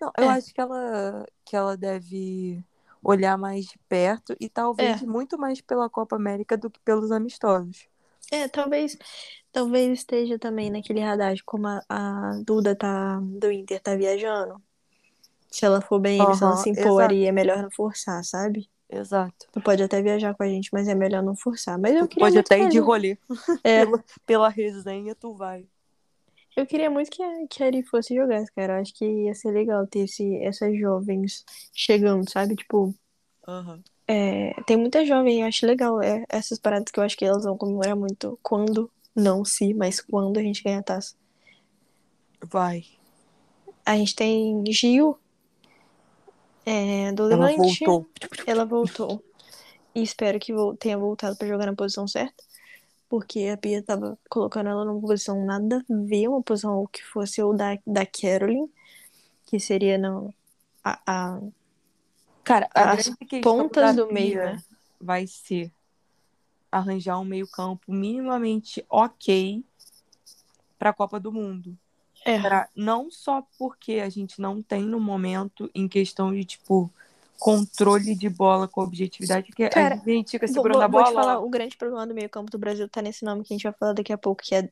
Não, eu É. acho que ela, que ela deve olhar mais de perto e talvez É. muito mais pela Copa América do que pelos amistosos. É, talvez, talvez esteja também naquele radar de como a, a Duda tá, do Inter tá viajando. Se ela for bem, se ela se impor, exato. aí é melhor não forçar, sabe? Exato. Tu pode até viajar com a gente, mas é melhor não forçar. Mas eu Tu queria pode até ir de rolê. É, Pela, pela resenha, tu vai. eu queria muito que a, que a Ari fosse jogar, cara. Eu acho que ia ser legal ter esse, essas jovens chegando, sabe? Tipo, Aham. é, tem muita jovem, eu acho legal. É, essas paradas que eu acho que elas vão comemorar muito quando, não se, mas quando a gente ganhar a taça. Vai. A gente tem Gil, é, do Ela Levante. voltou. Ela voltou. E espero que tenha voltado pra jogar na posição certa. Porque a Pia tava colocando ela numa posição nada a ver, uma posição que fosse o da, da Caroline, que seria no, a, a- Cara, a As pontas do meio, né? vai ser arranjar um meio-campo minimamente ok para a Copa do Mundo. É. Pra- não só porque a gente não tem no momento em questão de tipo controle de bola com objetividade, porque Cara, a gente fica Vou, segurando vou- a vou bola. te falar, o grande problema do meio campo do Brasil tá nesse nome que a gente vai falar daqui a pouco, que é,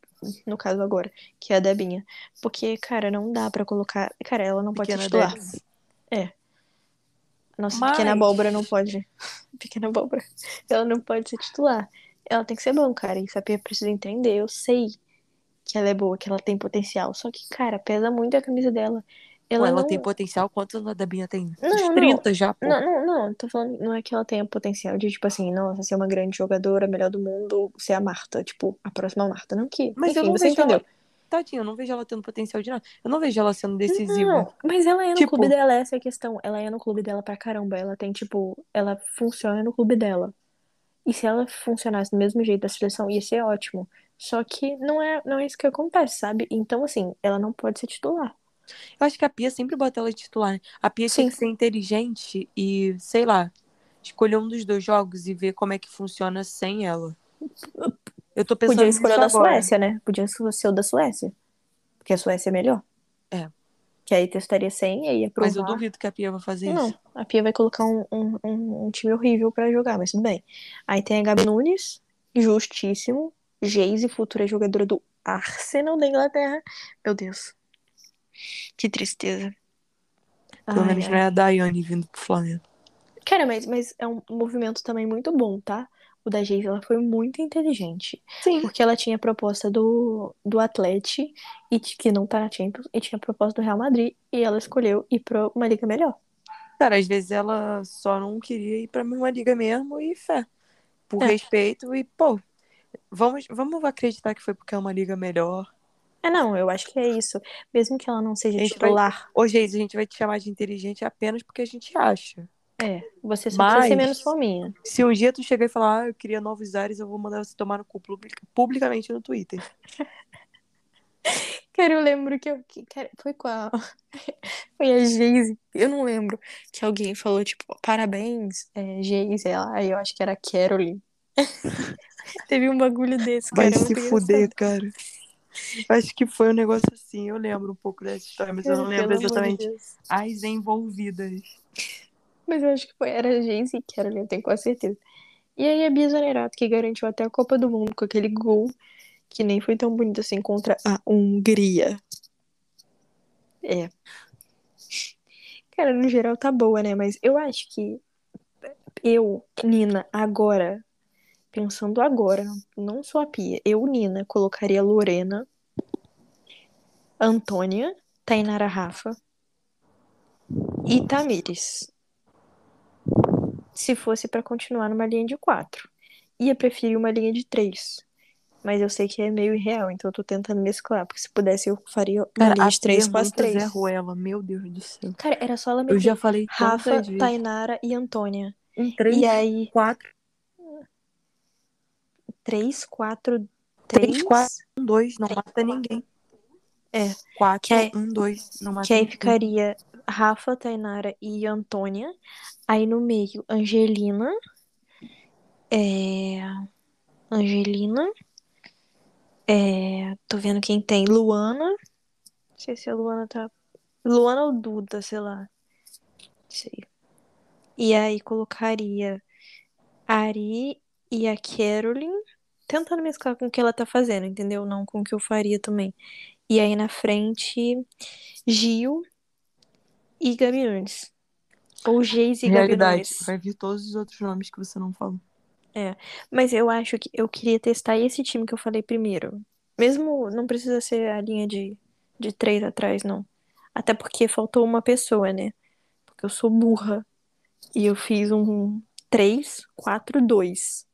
no caso agora, que é a Debinha. Porque, cara, não dá pra colocar. Cara, ela não pode ser pequena titular. Debs. Nossa, Mas- pequena abóbora não pode. Pequena abóbora. Ela não pode ser titular. Ela tem que ser bom, cara. Isso a Pia precisa entender. Eu sei que ela é boa, que ela tem potencial. Só que, cara, pesa muito a camisa dela. Ela, ela não... tem potencial. Quantos anos a Debinha tem? Não, Uns não. 30 já, pô. Não, não, não. Tô falando, não é que ela tenha potencial de, tipo assim, nossa, ser uma grande jogadora, melhor do mundo, ser a Marta, tipo, a próxima Marta. Não que. Mas eu Enfim, não você vejo entendeu. ela. Tadinha, eu não vejo ela tendo potencial de nada. Eu não vejo ela sendo decisiva. Não, mas ela é no Tipo- clube dela, essa é a questão. Ela é no clube dela pra caramba. Ela tem, tipo, ela funciona no clube dela. E se ela funcionasse do mesmo jeito da seleção, ia ser ótimo. Só que não é, não é isso que acontece, sabe? Então, assim, ela não pode ser titular. Eu acho que a Pia sempre bota ela de titular. né? A Pia Sim. tinha que ser inteligente e, sei lá, escolher um dos dois jogos e ver como é que funciona sem ela. Eu tô pensando Podia escolher o da agora. Suécia, né? Podia ser o da Suécia. Porque a Suécia é melhor. É. Que aí testaria sem, aí ia provar. Mas eu duvido que a Pia vai fazer Não, isso. a Pia vai colocar um, um, um- um time horrível pra jogar, mas tudo bem. Aí tem a Gabi Nunes, justíssimo. Geise, futura jogadora do Arsenal da Inglaterra. Meu Deus. Que tristeza. Pelo Ai, menos ai. não é a Daiane vindo pro Flamengo. Cara, mas, mas é um movimento também muito bom, tá? O da Geise, ela foi muito inteligente. Sim. Porque ela tinha a proposta do, do Atlético, e que não tá na Champions, e tinha a proposta do Real Madrid, e ela escolheu ir pra uma liga melhor. Cara, às vezes ela só não queria ir pra mesma liga mesmo e fé. Por É. respeito e, pô, vamos, vamos acreditar que foi porque é uma liga melhor. É, não, eu acho que é isso. Mesmo que ela não seja gente vai- titular, Ô, Geise, a gente vai te chamar de inteligente apenas porque a gente acha. É, você só precisa ser Mas- menos fominha. Se um dia tu chegar e falar, ah, eu queria novos ares, eu vou mandar você tomar no cu public- publicamente no Twitter. Cara, eu lembro que eu. Que, cara, foi qual? Foi a Geise. Eu não lembro. Que alguém falou, tipo, parabéns, é, Geise. Ela- Aí eu acho que era a Caroline. Teve um bagulho desse, cara. Vai se fuder, cara. Acho que foi um negócio assim, eu lembro um pouco dessa história, mas eu não lembro de exatamente Deus. as envolvidas. Mas eu acho que foi, era a Geise e eu tenho quase certeza. E aí a Bia Zanerato, que garantiu até a Copa do Mundo com aquele gol que nem foi tão bonito assim contra a Hungria. É. Cara, no geral tá boa, né? Mas eu acho que eu, Nina, agora, pensando agora, não sou a Pia, eu, Nina, colocaria Lorena, Antônia, Tainara Rafa e Tamires. Se fosse pra continuar numa linha de quatro. Ia preferir uma linha de três. Mas eu sei que é meio irreal, então eu tô tentando mesclar. Porque se pudesse, eu faria uma Cara, linha de três com as três. Zé Ruela, meu Deus do céu. Cara, era só ela Eu meter já falei Rafa, vezes. Tainara e Antônia. Um três, E aí, quatro, três, quatro, três, três. quatro, um, dois, não mata ninguém. É. Quatro, Que um, dois, não mata Que aí ninguém. ficaria Rafa, Tainara e Antônia. Aí no meio, Angelina. É... Angelina. É... Tô vendo quem tem. Luana. Não sei se a Luana tá. Luana ou Duda, sei lá. Não sei. E aí colocaria Ari e a Caroline. Tentando mesclar com o que ela tá fazendo, entendeu? Não com o que eu faria também. E aí na frente, Gil e Gabi Nunes. Ou Geise e Gabi Realidade, Nunes. vai vir todos os outros nomes que você não falou. Mas eu acho que eu queria testar esse time que eu falei primeiro. Mesmo não precisa ser a linha de, de três atrás, não. Até porque faltou uma pessoa, né? Porque eu sou burra. E eu fiz um 3, 4, 2.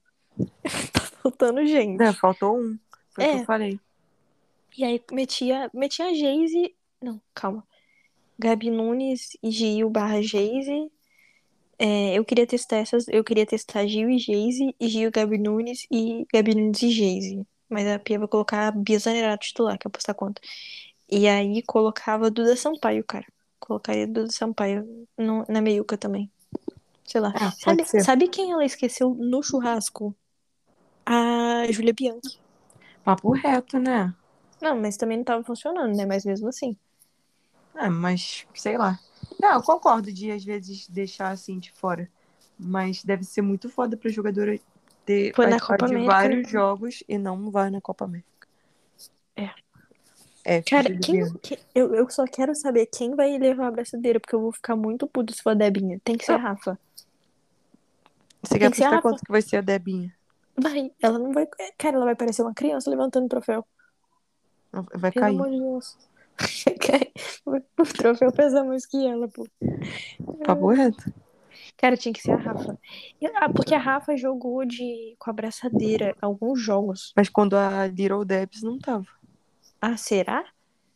tá faltando gente. É, faltou um. Foi o que É. eu falei. E aí metia, metia a Geise. Não, calma. Gabi Nunes e Gil barra Geise. É, eu queria testar essas. Eu queria testar Gil e Geise, e Gil, Gabi Nunes e Gabi Nunes e Geise. Mas a Pia vai colocar a Bia Zanerato titular, que é apostar conta. E aí colocava Duda Sampaio, cara. Colocaria Duda Sampaio no- na meiuca também. Sei lá. Ah, sabe, sabe quem ela esqueceu no churrasco? A Júlia Bianchi. Papo reto, né? Não, mas também não tava funcionando, né? Mas mesmo assim. É, mas sei lá. Não, eu concordo de às vezes deixar assim de fora. Mas deve ser muito foda pra jogadora ter Foi na Copa de América, vários né? jogos e não vai na Copa América. É. É, Cara, quem, que- eu, eu só quero saber quem vai levar a abraçadeira, porque eu vou ficar muito puto se for a Debinha. Tem que ser a Rafa. Você tem quer que a apostar quanto que vai ser a Debinha? Vai, ela não vai. Cara, ela vai parecer uma criança levantando o troféu. Vai Pelo cair. amor de Deus. o troféu pesa mais que ela, pô. Papo reto. Cara, tinha que ser a Rafa. Ah, Porque a Rafa jogou de com a abraçadeira alguns jogos. Mas quando a Little Debs não tava. Ah, será?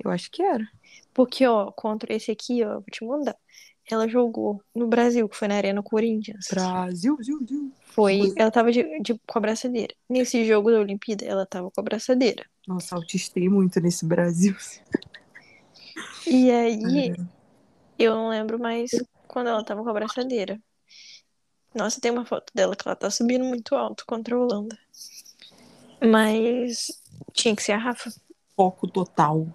Eu acho que era. Porque, ó, contra esse aqui, ó, vou te mandar. Ela jogou no Brasil, que foi na Arena Corinthians. Brasil, Zil, Zil. Foi, ela tava de, de- com a abraçadeira. Nesse jogo da Olimpíada, ela tava com a abraçadeira. Nossa, autistei muito nesse Brasil. E aí, eu não lembro mais quando ela tava com a abraçadeira. Nossa, tem uma foto dela que ela tá subindo muito alto contra a Holanda. Mas tinha que ser a Rafa. Foco total.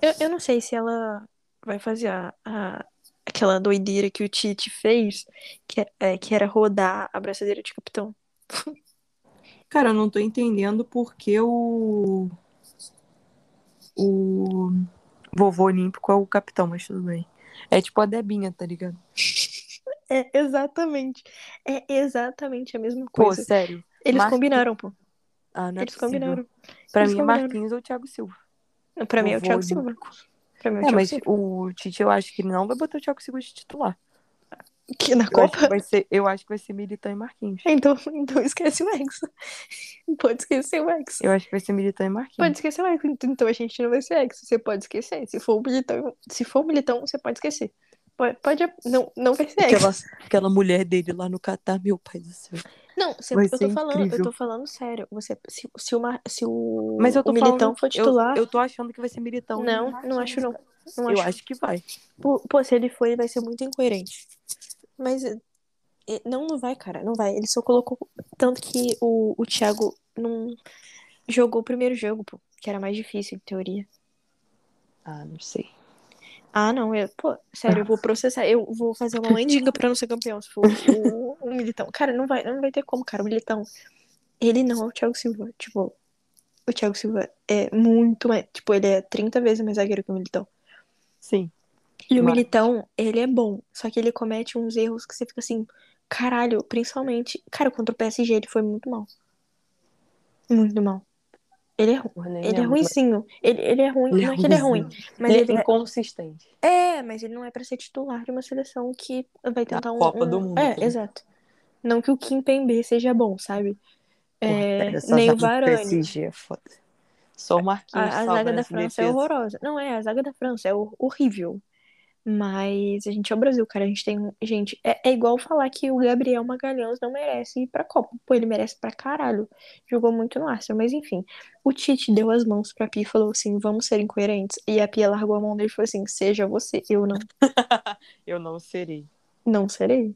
Eu, eu não sei se ela vai fazer a, a- aquela doideira que o Tite fez, que, é- é, que era rodar a abraçadeira de capitão. Cara, eu não tô entendendo porque o. O vovô olímpico é o capitão, mas tudo bem. É tipo a Debinha, tá ligado? É exatamente. É exatamente a mesma Pô, coisa. sério. Eles Marquinhos- combinaram, pô. Ah, não é Eles possível. combinaram. Pra Eles mim é combinaram. Marquinhos ou Thiago Silva. Pra mim é o Thiago Silva. Pra mim é o É, Thiago mas Silva. o Tite eu acho que ele não vai botar o Thiago Silva de titular. Que na Eu acho, que Copa? vai ser, eu acho que vai ser Militão e Marquinhos. Então, então esquece o Hexa. Pode esquecer o Hexa. Eu acho que vai ser Militão e Marquinhos. Pode esquecer o Hexa. Então a gente não vai ser Hexa. Você pode esquecer. Se for o militão, se for o militão, você pode esquecer. Pode, pode não, não vai ser. Aquela, aquela mulher dele lá no Catar, meu pai do céu. Não, você- eu tô falando, eu tô falando sério. Você, se, se, uma, se o, Mas eu tô o militão falando, for titular, Eu, eu tô achando que vai ser Militão. não, não acho não. Não Eu acho. acho que vai. Pô, pô, se ele for, ele vai ser muito incoerente. Mas não, não vai, cara, não vai. Ele só colocou tanto que o, o Thiago não Jogou o primeiro jogo, pô, que era mais difícil, em teoria. Ah, não sei. Ah, não, eu, pô, sério, eu vou processar. Eu vou fazer uma mendiga pra não ser campeão se for o, o Militão. Cara, não vai, não vai ter como, cara. O Militão, ele não é o Thiago Silva. Tipo, o Thiago Silva é muito mais. Tipo, ele é 30 vezes mais zagueiro que o Militão. Sim. E o Mas- Militão, ele é bom. Só que ele comete uns erros que você fica assim, caralho, principalmente. Cara, contra o PSG ele foi muito mal. Muito mal. Ele é, ru- Porra, nem ele é ruimzinho. Ele, ele é ruim. mas- Não é que ele é ruim, mas Ele ele é é. inconsistente. É, mas ele não é pra ser titular de uma seleção que vai tentar um. Copa um- do Mundo, É, né? exato. Não que o Kim Pembe seja bom, sabe? É, nem o do Varane. PSG é foda. Só o Marquinhos A, a zaga da França é defesa. horrorosa. Não é, a zaga da França é hor- horrível. Mas a gente é o Brasil, cara. A gente tem. Gente, é, é igual falar que o Gabriel Magalhães não merece ir pra Copa. Pô, ele merece pra caralho. Jogou muito no Arsenal, mas enfim. O Tite deu as mãos pra Pia e falou assim: vamos ser incoerentes. E a Pia largou a mão dele e falou assim: seja você, eu não. Eu não serei. Não serei.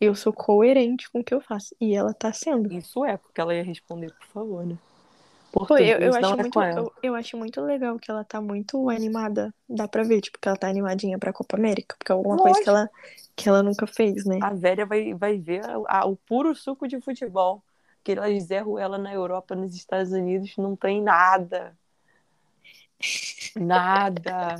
Eu sou coerente com o que eu faço. E ela tá sendo. Isso é, porque ela ia responder, por favor, né? Pô, eu, eu, acho é muito, ela. eu, eu acho muito legal que ela tá muito animada. Dá pra ver, tipo, que ela tá animadinha pra Copa América. Porque é alguma coisa que ela, que ela nunca fez, né? A velha vai, vai ver a- a- o puro suco de futebol. Que elas zerram ela na Europa, nos Estados Unidos, não tem nada. Nada.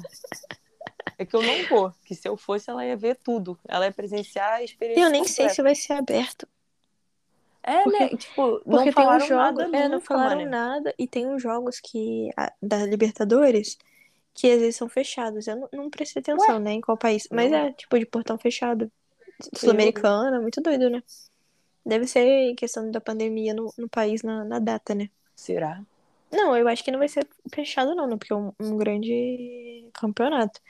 É que eu não vou, que se eu fosse, ela ia ver tudo. Ela ia presenciar a experiência. Eu nem sei completa. se vai ser aberto. É, porque- né? Tipo, Porque não tem falaram uns jogos. nada é, não nunca, falaram mané. nada. E tem uns jogos que. da Libertadores. Que às vezes são fechados. Eu não, não prestei atenção, né? Em qual país. Mas Eu- é, tipo, de portão fechado. Sul-Americana, muito doido, né? Deve ser questão da pandemia no, no país na, na data, né? Será? Não, eu acho que não vai ser fechado, não, né? Porque é um, um grande campeonato.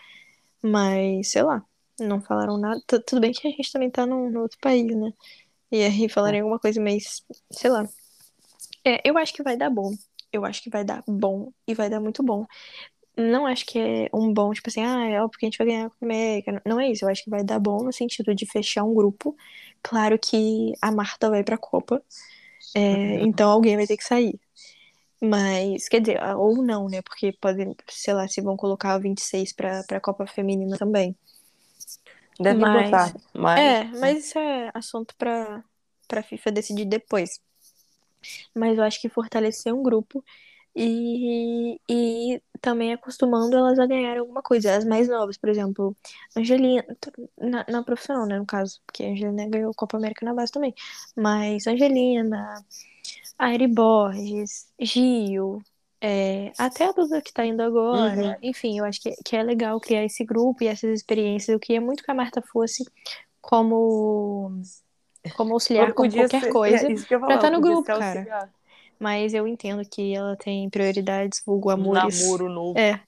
Mas, sei lá, não falaram nada. Tu- Tudo bem que a gente também tá num, num outro país, né? E aí falarem alguma coisa, mas, sei lá. É, eu acho que vai dar bom. Eu acho que vai dar bom e vai dar muito bom. Não acho que é um bom, tipo assim, ah, é óbvio que a gente vai ganhar a Copa América. Não é isso. Eu acho que vai dar bom no sentido de fechar um grupo. Claro que a Marta vai pra Copa. É, então alguém vai ter que sair. Mas, quer dizer, ou não, né? Porque podem, sei lá, se vão colocar o 26 pra, pra Copa Feminina também. Deve Mas- botar. Mas... É, mas isso é assunto pra, pra FIFA decidir depois. Mas eu acho que fortalecer um grupo e, e também acostumando elas a ganharem alguma coisa. As mais novas, por exemplo, Angelina, na, na profissional, né, no caso, porque a Angelina ganhou Copa América na base também. Mas Angelina, Aire Borges, Gil, é, até a Duda que tá indo agora. Uhum. Enfim, eu acho que, que é legal criar esse grupo e essas experiências. Eu queria muito que a Marta fosse como, como auxiliar, podia qualquer ser- coisa. é, pra falar, tá no grupo, cara. auxiliar. Mas eu entendo que ela tem prioridades, vulgo amores. namoro novo. É.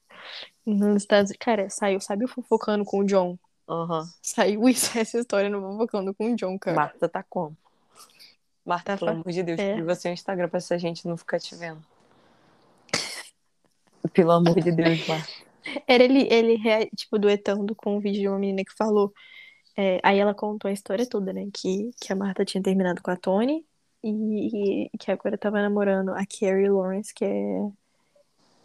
Nos Estados Cara, saiu, sabe fofocando com o John? Aham. Saiu isso, essa história no fofocando com o John, cara. Marta tá como? Marta, Tá pelo amor de Deus, é. você um Instagram pra essa gente não ficar te vendo. Pelo amor de Deus. Era ele, ele tipo, duetando com um vídeo de uma menina que falou. é, aí ela contou a história toda, né? Que, que a Marta tinha terminado com a Tony e, e que agora tava namorando a Carrie Lawrence, que é,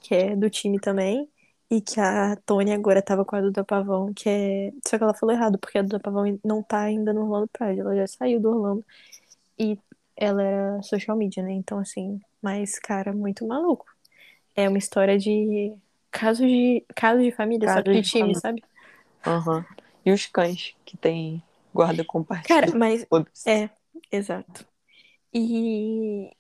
que é do time também. E que a Tony agora tava com a Duda Pavão, que é. Só que ela falou errado, porque a Duda Pavão não tá ainda no Orlando Pride, ela já saiu do Orlando. E ela era social media, né? Então, assim, mas, cara, muito maluco. É uma história de casos de, casos de família, só Casos que de time, família. sabe? Aham. E os cães que tem guarda compartilhada. Cara, mas é, exato. E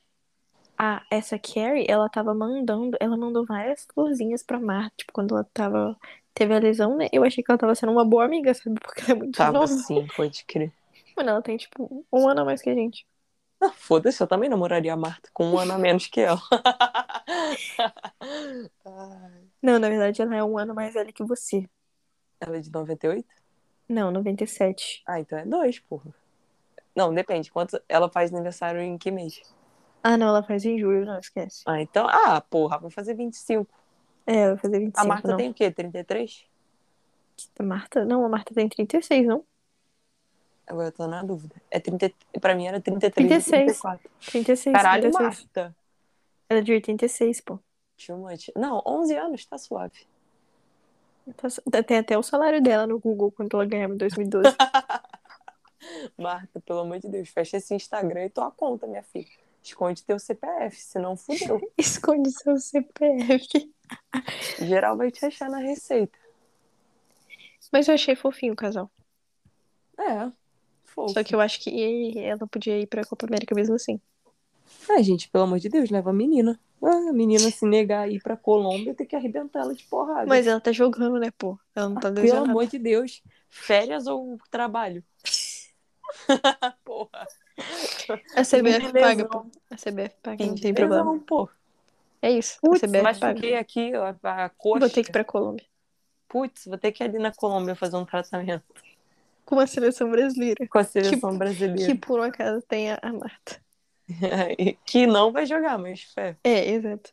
a, essa Carrie, ela tava mandando, ela mandou várias florzinhas pra Marta, tipo, quando ela tava, teve a lesão, né? Eu achei que ela tava sendo uma boa amiga, sabe? Porque ela é muito Tava nova. sim, pode crer. Mano, ela tem, tipo, um ano a mais que a gente. Ah, Foda-se, eu também namoraria a Marta com um ano a menos que ela. Não, na verdade, ela é um ano mais velha que você. Ela é de 98? Não, 97. Ah, então é dois, porra. Não, depende. Quantos... Ela faz aniversário em que mês? Ah, não, ela faz em julho, não, esquece. Ah, então. Ah, porra, vai fazer 25. É, vai fazer 25, A Marta não. tem o quê? 33? A Marta? Não, a Marta tem 36, não? Agora eu tô na dúvida. É 30... Pra mim era 33 36. e 34. 36, Caralho, 36. Marta. Ela é de 86, pô. Too much. Não, 11 anos, tá suave. Tá- Tem até o salário dela no Google quando ela ganhava em 2012. Marta, pelo amor de Deus, fecha esse Instagram e tua conta, minha filha. Esconde teu CPF, senão fudeu. Esconde seu CPF. Geral vai te achar na receita. Mas eu achei fofinho o casal. É, fofo. Só que eu acho que ela podia ir pra Copa América mesmo assim. Ai, gente, pelo amor de Deus, leva a menina. Ah, a menina se negar a ir pra Colômbia, tem que arrebentar ela de porrada. Mas ela tá jogando, né, pô? Ela não tá Pelo lesionada. amor de Deus, férias ou trabalho? Porra. A CBF paga, pô. A CBF paga, não tem lesão, problema. pô. É isso. A CBF machuquei paga. aqui a, a coxa. Vou ter que ir pra Colômbia. Putz, vou ter que ir ali na Colômbia fazer um tratamento Com a seleção brasileira. com a seleção brasileira. Que por um acaso tem a a Marta. Que... não vai jogar, mas fé. É, exato.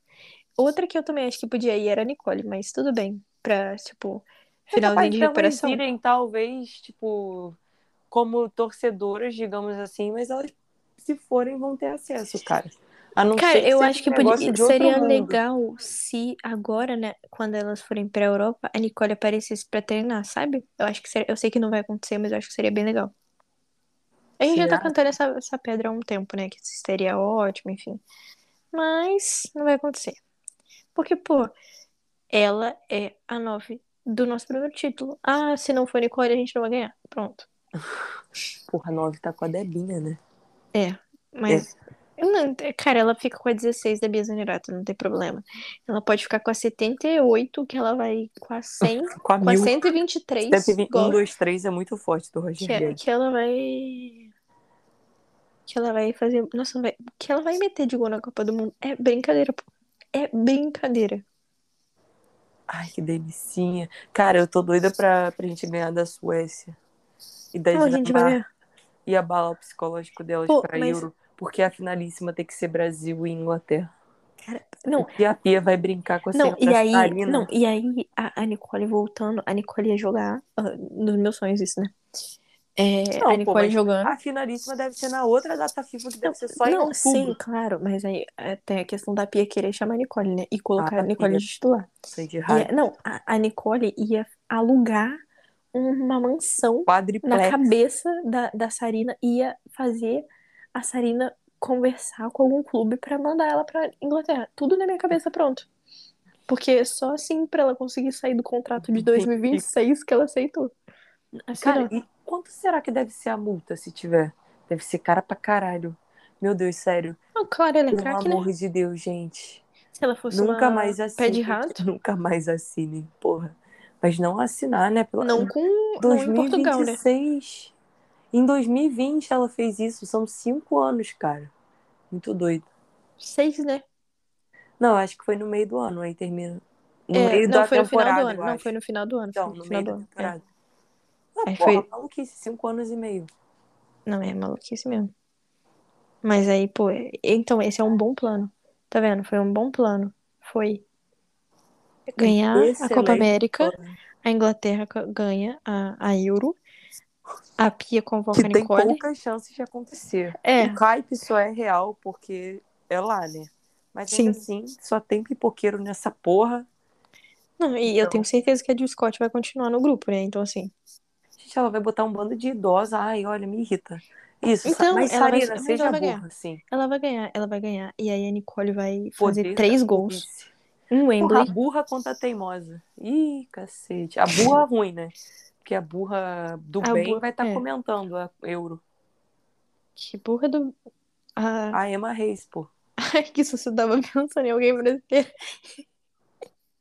Outra que eu também acho que podia ir era a Nicole, mas tudo bem. Pra, tipo, finalzinho de recuperação. irem, talvez, tipo, como torcedoras, digamos assim, mas elas, se forem, vão ter acesso, cara. A não Cara, ser eu acho que podia, seria legal se agora, né, quando elas forem pra Europa, a Nicole aparecesse pra treinar, sabe? Eu acho que seria, eu sei que não vai acontecer, mas eu acho que seria bem legal. A gente já tá Será? cantando essa, essa pedra há um tempo, né? Que seria ótimo, enfim. Mas não vai acontecer. Porque, pô, ela é a nove do nosso primeiro título. Ah, se não for Nicole, a gente não vai ganhar. Pronto. Porra, a 9 tá com a Debinha, né? É, mas. Não, cara, ela fica com a 16 da Bia Zanerato, não tem problema. Ela pode ficar com a 78, que ela vai com a 100, Com a com a mil. 123, 120, igual- 1, 2, 3 é muito forte do que, Roger é- Guedes. que ela vai. Que ela vai fazer. Nossa, vai, que ela vai meter de gol na Copa do Mundo. É brincadeira, pô. É brincadeira. Ai, que delicinha. Cara, eu tô doida pra, pra gente ganhar da Suécia. E da vai Dinamarca. E abalar o psicológico delas Pô, pra mas- Euro. Porque a finalíssima tem que ser Brasil e Inglaterra. Cara, não, E a Pia vai brincar com a não, e aí, Sarina. não, e aí a, a Nicole voltando, a Nicole ia jogar, ah, nos meus sonhos isso, né? É, Não, a pô, Nicole mas jogando. A finalíssima deve ser na outra data FIFA, que deve ser só em Não, outubro. sim, claro, mas aí é, tem a questão da Pia querer chamar a Nicole, né? E colocar Ah, a Nicole de titular. Sei de E, raiva. não, a, a Nicole ia alugar uma mansão na Quadriplex. cabeça da, da Sarina, ia fazer a Sarina conversar com algum clube pra mandar ela pra Inglaterra. Tudo na minha cabeça, pronto. Porque só assim pra ela conseguir sair do contrato de 2026 que ela aceitou. Assim, Cara, não. e quanto será que deve ser a multa se tiver? Deve ser cara pra caralho. Meu Deus, sério. Não, claro, ela é Pelo craque, né? amor de Deus, gente. Se ela fosse Nunca uma mais pé assinem. de rato, Nunca mais assinem, porra. Mas não assinar, né? Pelo... não com não em Portugal, né? 2026. Em 2020 ela fez isso. São cinco anos, cara. Muito doido. Seis, né? Não, acho que foi no meio do ano, aí termina. No É, meio não, da foi no final temporada, do ano. Não, foi no final do ano. Foi no no meio do da ano. é. Ah, Aí porra, foi- maluquice, cinco anos e meio. Não, é maluquice mesmo. Mas aí, pô, é- então esse é um bom plano. Tá vendo? Foi um bom plano. Foi ganhar a Excelente Copa América, plano. a Inglaterra ganha a, a Euro, a Pia convoca Que a tem Nicole. poucas chances de acontecer. É, O hype só é real porque é lá, né? Mas Sim. ainda assim, só tem pipoqueiro nessa porra. não, e eu Então. tenho certeza que a Jill Scott vai continuar no grupo, né? Então, assim. Gente, ela vai botar um bando de idosa. Ai, olha, me irrita. Isso, Então, mas ela vai- Sarina, mas seja ela vai burra, ganhar. sim. Ela vai ganhar, ela vai ganhar. E aí a Nicole vai fazer Poder três gols. Um Porra, a Wembley. burra contra a teimosa. Ih, cacete. A burra ruim, né? Porque a burra do A bem burra- vai estar é. comentando a Euro. Que burra do. Ah, A Emma Reis, pô. Ai, que susto, eu tava pensando em alguém brasileiro.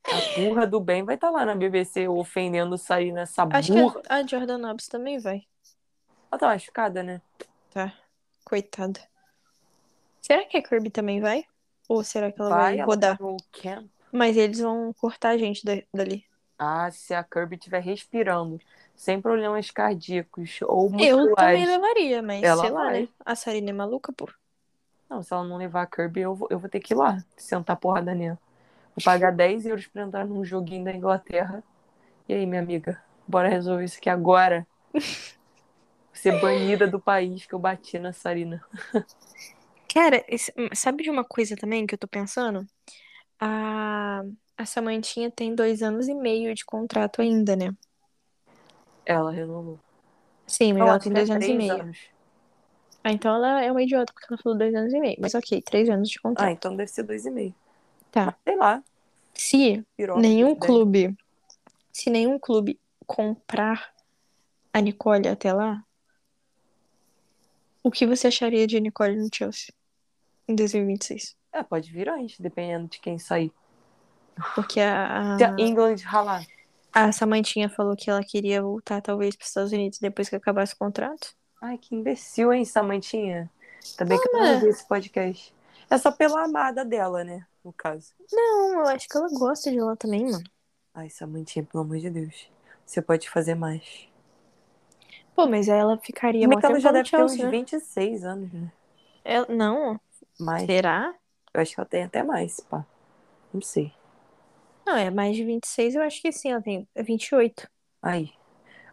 A burra do bem vai estar lá na BBC ofendendo sair nessa Acho burra. que a, a Jordan Nobbs também vai. Ela tá machucada, né? Tá. Coitada. Será que a Kirby também vai? Ou será que ela vai, ela rodar? tá no camp. Mas eles vão cortar a gente da- dali. Ah, se a Kirby estiver respirando, sem problemas cardíacos ou Eu também musculares. levaria, mas Ela sei lá, vai. né? A Sarina é maluca, pô. Não, se ela não levar a Kirby, eu vou, eu vou ter que ir lá, sentar porrada nela. Vou pagar 10 euros pra entrar num joguinho da Inglaterra. E aí, minha amiga, bora resolver isso aqui agora. Ser banida do país que eu bati na Sarina. Cara, esse- sabe de uma coisa também que eu tô pensando? A, a Samantinha tem dois anos e meio de contrato ainda, né? Ela renovou. Sim, mas ela acho tem é dois anos e meio. anos. Ah, então ela é uma idiota, porque ela falou dois anos e meio. Mas ok, três anos de Ah, contrato. então deve ser dois e meio. Tá. Sei lá. Se Piroca, nenhum clube, se nenhum clube comprar a Nicole até lá, o que você acharia de Nicole no Chelsea em 2026? É, pode vir antes, dependendo de quem sair. Porque a, Se a, England ralar. a Samantinha falou que ela queria voltar talvez para os Estados Unidos depois que acabasse o contrato. Ai, que imbecil, hein, Samantinha? Também que eu Ah, não vi esse podcast. É só pela amada dela, né? No caso. Não, eu acho que ela gosta de lá também, mano. Ai, Samantinha, pelo amor de Deus. Você pode fazer mais. Pô, mas aí ela ficaria Como é que ela já deve ter uns Chelsea, né? 26 anos, né? Ela- não, Mais. será? Eu acho que ela tem até mais, pá. Não sei. Não, é mais de 26, eu acho que sim, ela tem 28. Aí.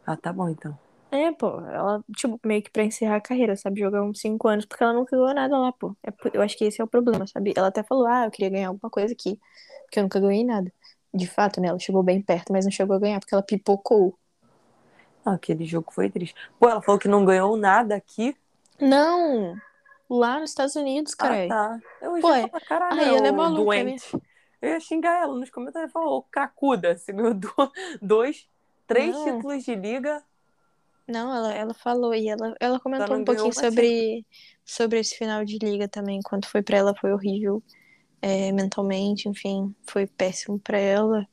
Ah, tá bom então. É, pô, ela, tipo, meio que pra encerrar a carreira, sabe? Jogar uns 5 anos, porque ela nunca ganhou nada lá, pô. É eu acho que esse é o problema, sabe? Ela até falou, ah, eu queria ganhar alguma coisa aqui, porque eu nunca ganhei nada. De fato, né? Ela chegou bem perto, mas não chegou a ganhar, porque ela pipocou. Ah, aquele jogo foi triste. Pô, ela falou que não ganhou nada aqui. Não! Lá nos Estados Unidos, Ah, caralho. tá. Eu Pô, ia falar, caralho, Ai, ela é maluca, doente. Eu ia xingar ela nos comentários e falar, ô cracuda, você ganhou do- dois, três Não. títulos de liga. Não, ela, ela falou e ela, ela comentou um pouquinho sobre, sobre esse final de liga também. Quanto foi pra ela, foi horrível é, mentalmente, enfim, foi péssimo pra ela.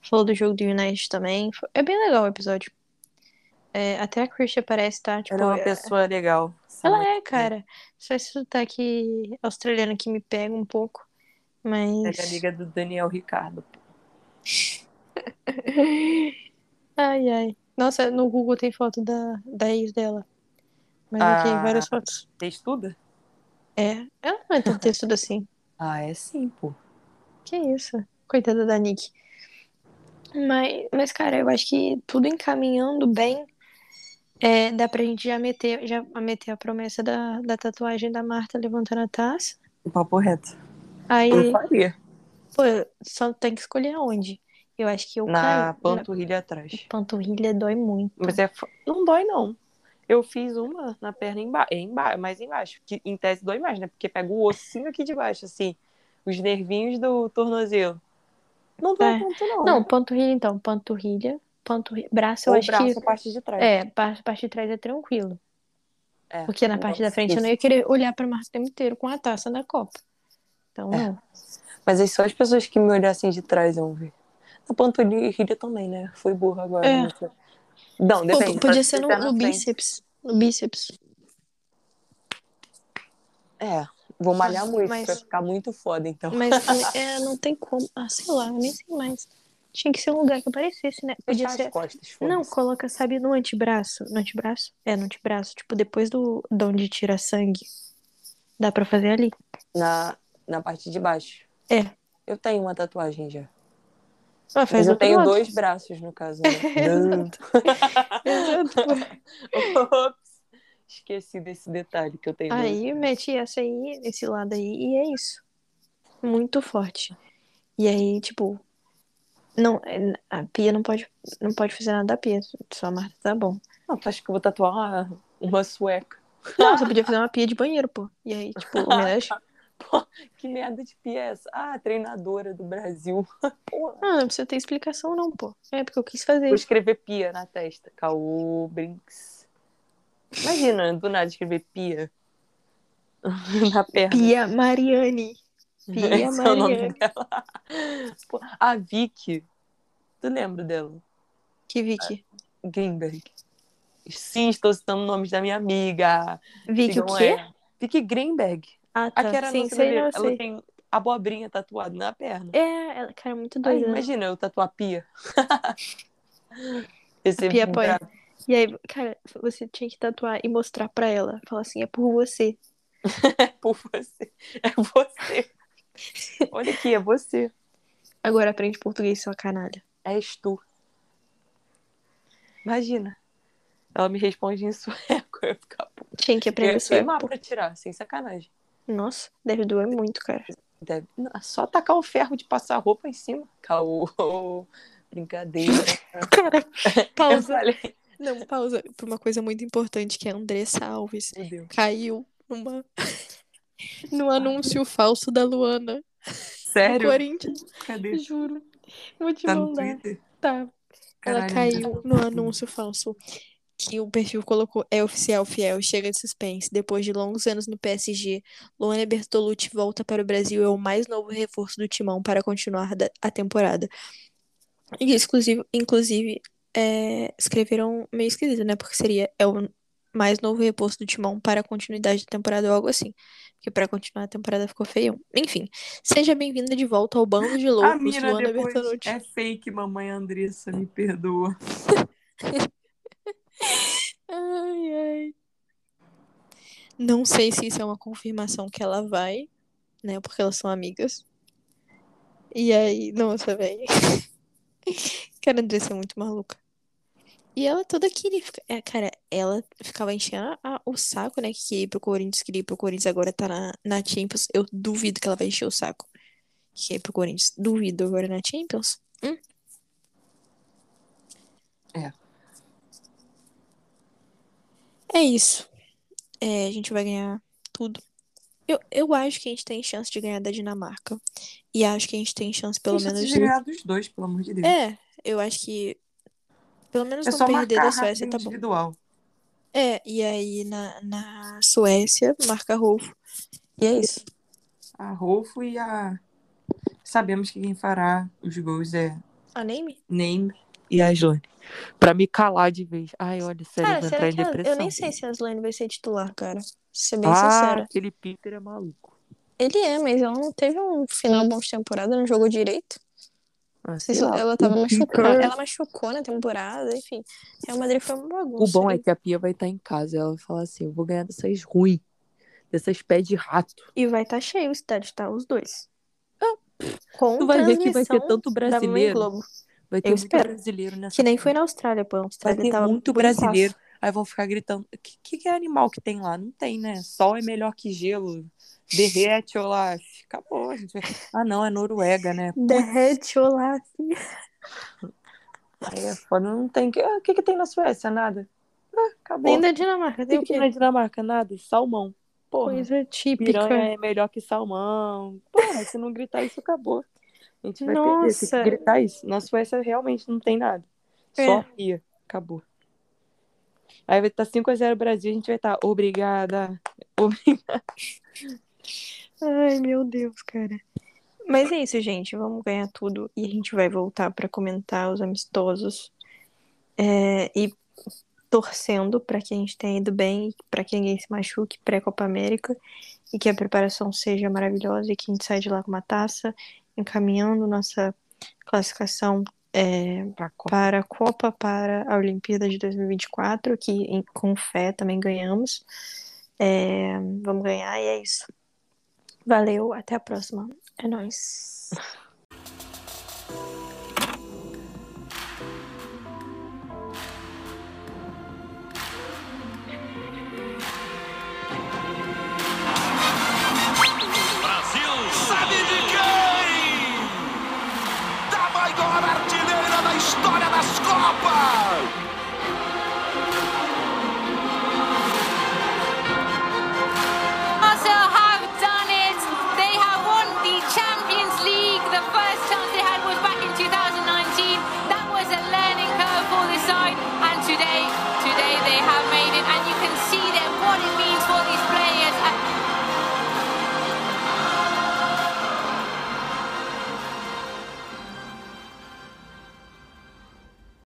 Falou do jogo do United também. Foi- é bem legal o episódio. É, até a Christian parece, tá? Tipo, ela é uma é- pessoa legal. ela é, cara. Só esse sotaque australiano que me pega um pouco. É Mas. da liga do Daniel Ricardo. Ai, ai. Nossa, no Google tem foto da, da ex dela. Mas Ah. várias fotos. Você estuda? É, ela não é tão textuda assim. Ah, é sim, pô. Que isso? Coitada da Nick. Mas, mas, cara, eu acho que tudo encaminhando bem. É, dá pra gente já meter, já meter a promessa da, da tatuagem da Marta levantando a taça. O papo reto. Aí, Eu faria. pô, só tem que escolher aonde. Eu acho que eu Na caio. panturrilha atrás. Na panturrilha dói muito. Mas é... não dói, não. Eu fiz uma na perna emba... emba... mais embaixo. Que em tese dói mais, né? Porque pega o ossinho aqui de baixo, assim. Os nervinhos do tornozelo. Não dói É. tanto, não. Não, panturrilha então. Panturrilha. Panturrilha. Braço, eu Ou acho braço, que. a parte de trás. É, parte, parte de trás é tranquilo. É, Porque na parte da frente eu não ia querer olhar pra Marta o tempo inteiro com a taça da Copa. Então, É. Mas aí só as pessoas que me olhassem de trás vão ver. Na panturrilha também, né? Foi burra agora. É. né? Não, Pô, depende. podia só ser se no, no bíceps. No bíceps. É, vou malhar muito mas- pra ficar muito foda, então. Mas é, não tem como. Ah, sei lá, nem sei mais. Tinha que ser um lugar que aparecesse, né? Podia ser. as costas, Não, coloca, sabe, no antebraço. No antebraço? É, no antebraço. Tipo, depois do de onde tira sangue. Dá pra fazer ali. Na, na parte de baixo. É. Eu tenho uma tatuagem já. Ah, faz eu tenho lado. dois braços, no caso. Né? Exato. Exato. Ops. Esqueci desse detalhe que eu tenho dois. Aí mete essa aí, esse lado aí, e é isso. Muito forte. E aí, tipo, não, a Pia não pode, não pode fazer nada da Pia, só a Marta tá bom. Não, tu acha que eu vou tatuar uma, uma sueca? Não, você podia fazer uma pia de banheiro, pô. E aí, tipo, homenagem. Que merda de pia é essa? Ah, treinadora do Brasil. Porra. Ah, não precisa ter explicação, não, pô. É porque eu quis fazer. Vou escrever pia na testa. Caô, Brinks. Imagina, do nada escrever pia. na perna. Pia Mariane. Pia Esse é o nome Mariane. dela. Pô, A Vicky. Tu lembra dela? Que Vicky? Greenberg. Sim, estou citando nomes da minha amiga. Vicky o quê? ela. Vicky Greenberg. Ah, tá. A Sim, nossa sei, não. Ela sei. tem abobrinha tatuada na perna. É, ela, cara, muito Aí, doida. né? imagina eu tatuar pia. Esse Pia apoia. E aí, cara, você tinha que tatuar e mostrar pra ela. Falar assim, é por você. É por você. É você. Olha aqui, é você. Agora aprende português, sua canalha. És tu. Imagina. Ela me responde em sueco. Eu ia ficar puta. Tinha que Eu aprender ia sueco. queimar pô. pra tirar, sem sacanagem. Nossa, deve doer muito, cara. Deve... Só tacar o ferro de passar roupa em cima. Caô. Brincadeira. Cara, pausa. Não, pausa. Por uma coisa muito importante, que é a Andressa Alves. Caiu numa... no anúncio falso da Luana. do Sério? Corinthians. Cadê? Juro. Vou te Tá no mandar. Tá. Ela Caralho, caiu no anúncio falso que o perfil colocou é oficial fiel, chega de suspense. Depois de longos anos no PSG, Luana Bertolucci volta para o Brasil e é o mais novo reforço do Timão para continuar a temporada. E exclusive, inclusive é, escreveram meio esquisito, né? Porque seria é o mais novo reforço do Timão para a continuidade da temporada ou algo assim. Porque para continuar a temporada ficou feião. Enfim, seja bem-vinda de volta ao bando de loucos, Luana Bertolucci. é fake, mamãe Andressa, me perdoa. Ai, ai. Não sei se isso é uma confirmação que ela vai, né? Porque elas são amigas. E aí, nossa, velho. Cara, Andressa é muito maluca. E ela toda queria. É, cara, ela ficava enchendo a- o saco, né? Que queria ir pro Corinthians, queria ir pro Corinthians, agora tá na, na Champions. Eu duvido que ela vai encher o saco. Que ir pro Corinthians. Duvido agora na Champions. Hum? É. É isso. É, a gente vai ganhar tudo. Eu, eu acho que a gente tem chance de ganhar da Dinamarca. E acho que a gente tem chance, pelo Tem chance menos, de ganhar dos dois, pelo amor de Deus. É, eu acho que. Pelo menos É não só perder da Suécia, tá bom. individual. É, e aí na, na Suécia, marca Rolfo. E é isso. A Rolfo e a. Sabemos que quem fará os gols é A Name? Name e a Slane. Pra me calar de vez. Ai, olha, sério, eu Cara, vou será entrar em depressão. Eu nem sei se a Slane vai ser titular, cara. Ser bem Ah, sincera. aquele Peter é maluco. Ele é, mas ela não teve um final bom de temporada, não jogou direito. Ah, sei. Ela tava machucada. Ela machucou na temporada, enfim. Real Madrid foi uma bagunça. O bom é que a Pia vai estar em casa. Ela vai falar assim: eu vou ganhar dessas ruins. Dessas pés de rato. E vai estar cheio o estádio, tá? Os dois. Com Ah, Tu vai ver que vai ter transmissão tanto brasileiro. Vai ter Eu muito espero. brasileiro nessa. Que nem foi na Austrália, pô. A Vai Austrália ter tava muito brasileiro. Aí vão ficar gritando: o que, que, que animal que tem lá? Não tem, né? Sol é melhor que gelo. Derrete, olá. Acabou. A gente vai... Ah, não, é Noruega, né? Derrete, assim. Aí é foda, não tem. Ah, O que, que tem na Suécia? Nada. Ah, acabou. Nem da Dinamarca, tem O que na quê? Dinamarca? Nada. Salmão. Porra. Coisa típica. Piranha é melhor que salmão. Porra, se não gritar isso, acabou. A gente vai perder. Tem Nossa. que gritar isso. Na Suécia realmente não tem nada. Só É. ria. Acabou. Aí vai estar 5x0 Brasil, a gente vai estar obrigada. Obrigada. Ai, meu Deus, cara. Mas é isso, gente. Vamos ganhar tudo e a gente vai voltar pra comentar os amistosos É, e torcendo pra que a gente tenha ido bem, pra que ninguém se machuque pré-Copa América e que a preparação seja maravilhosa e que a gente saia de lá com uma taça, encaminhando nossa classificação é, Pra Copa. para a Copa, para a Olimpíada de 2024, que em- com fé também ganhamos. É, vamos ganhar e é isso. Valeu, até a próxima. É nóis.